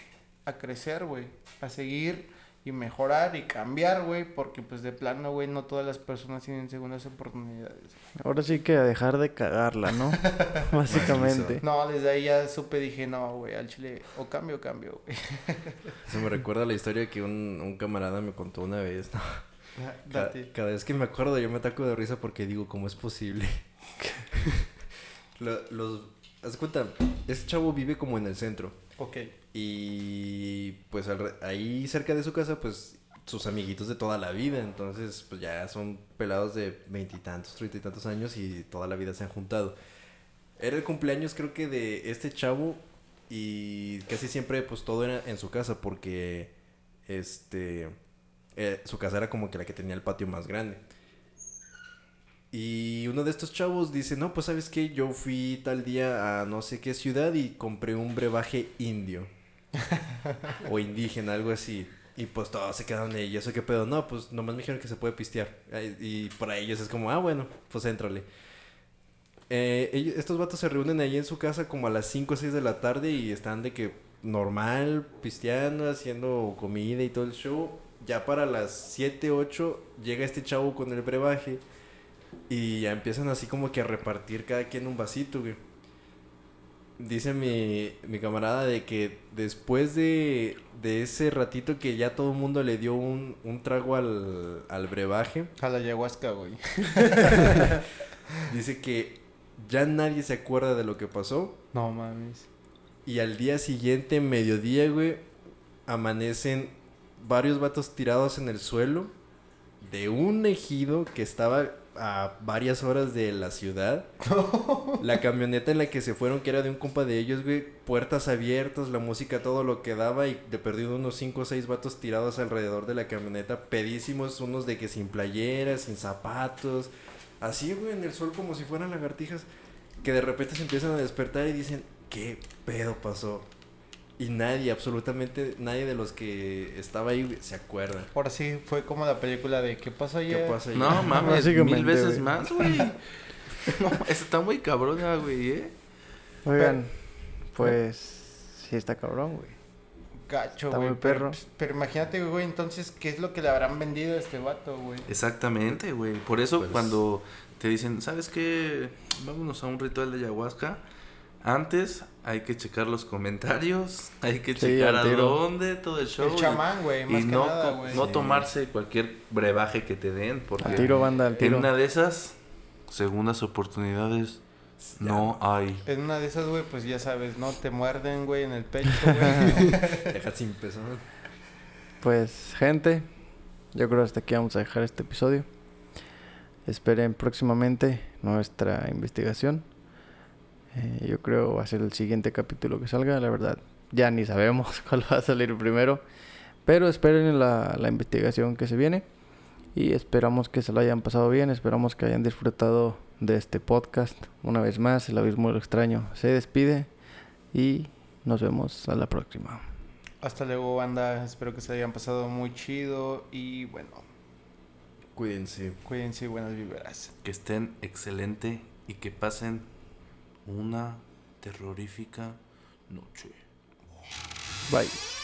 a crecer, güey, a seguir y mejorar y cambiar, güey, porque pues de plano, güey, no todas las personas tienen segundas oportunidades. Ahora sí que a dejar de cagarla, ¿no? Básicamente. No, desde ahí ya supe, dije, no, güey, al chile, o cambio, o cambio, güey. Se me recuerda la historia que un, un camarada me contó una vez, ¿no? Cada, cada vez que me acuerdo yo me ataco de risa porque digo, ¿cómo es posible? Lo- los... Haz cuenta, este chavo vive como en el centro. Ok. Y pues ahí cerca de su casa, pues sus amiguitos de toda la vida. Entonces, pues ya son pelados de veintitantos, treinta y tantos años y toda la vida se han juntado. Era el cumpleaños creo que de este chavo y casi siempre pues todo era en su casa porque este eh, su casa era como que la que tenía el patio más grande. Y uno de estos chavos dice, no, pues sabes qué, yo fui tal día a no sé qué ciudad y compré un brebaje indio. o indígena, algo así. Y pues todos se quedaron de, ¿y eso qué pedo? No, pues nomás me dijeron que se puede pistear. Y para ellos es como, ah, bueno, pues éntrale. Eh, estos vatos se reúnen ahí en su casa como a las 5 o 6 de la tarde y están de que normal, pisteando, haciendo comida y todo el show. Ya para las 7, 8 llega este chavo con el brebaje y ya empiezan así como que a repartir cada quien un vasito, güey. Dice mi, mi camarada de que después de, de ese ratito que ya todo el mundo le dio un, un trago al, al brebaje, A la ayahuasca, güey. dice que ya nadie se acuerda de lo que pasó. No mames. Y al día siguiente, mediodía, güey, amanecen varios vatos tirados en el suelo de un ejido que estaba a varias horas de la ciudad. La camioneta en la que se fueron, que era de un compa de ellos, güey, puertas abiertas, la música, todo lo que daba y de perdido unos 5 o 6 vatos tirados alrededor de la camioneta, pedísimos, unos de que sin playeras, sin zapatos, así, güey, en el sol como si fueran lagartijas, que de repente se empiezan a despertar y dicen, ¿qué pedo pasó? Y nadie, absolutamente nadie de los que estaba ahí se acuerda. Ahora sí fue como la película de ¿Qué pasó ¿Qué ayer? pasa? No mames, mil veces güey. más, güey. No, está muy cabrona, güey, ¿eh? Oigan, pues sí está cabrón, güey. Gacho, Está güey. muy perro. pues, pero imagínate, güey, entonces, ¿qué es lo que le habrán vendido a este vato, güey? Exactamente, güey. Por eso Pues- cuando te dicen, ¿sabes qué? Vámonos a un ritual de ayahuasca. Antes hay que checar los comentarios, hay que Sí, checar a dónde, todo el show. El y- chamán, güey, Y, más que no, nada, güey. no Sí. tomarse cualquier brebaje que te den, porque Al tiro, banda, al en tiro. una de esas segundas oportunidades no hay. En una de esas, güey, pues ya sabes, ¿no? Te muerden, güey, en el pecho, güey. Deja sin peso. Pues, gente, yo creo hasta aquí vamos a dejar este episodio. Esperen próximamente nuestra investigación. Eh, yo creo va a ser el siguiente capítulo que salga, la verdad. Ya ni sabemos cuál va a salir primero. Pero esperen la, la investigación que se viene. Y esperamos que se lo hayan pasado bien. Esperamos que hayan disfrutado de este podcast. Una vez más, el abismo de lo extraño se despide. Y nos vemos a la próxima. Hasta luego, banda. Espero que se hayan pasado muy chido. Y bueno, Cuídense. cuídense y buenas vibras. Que estén excelente y que pasen una terrorífica noche. Bye.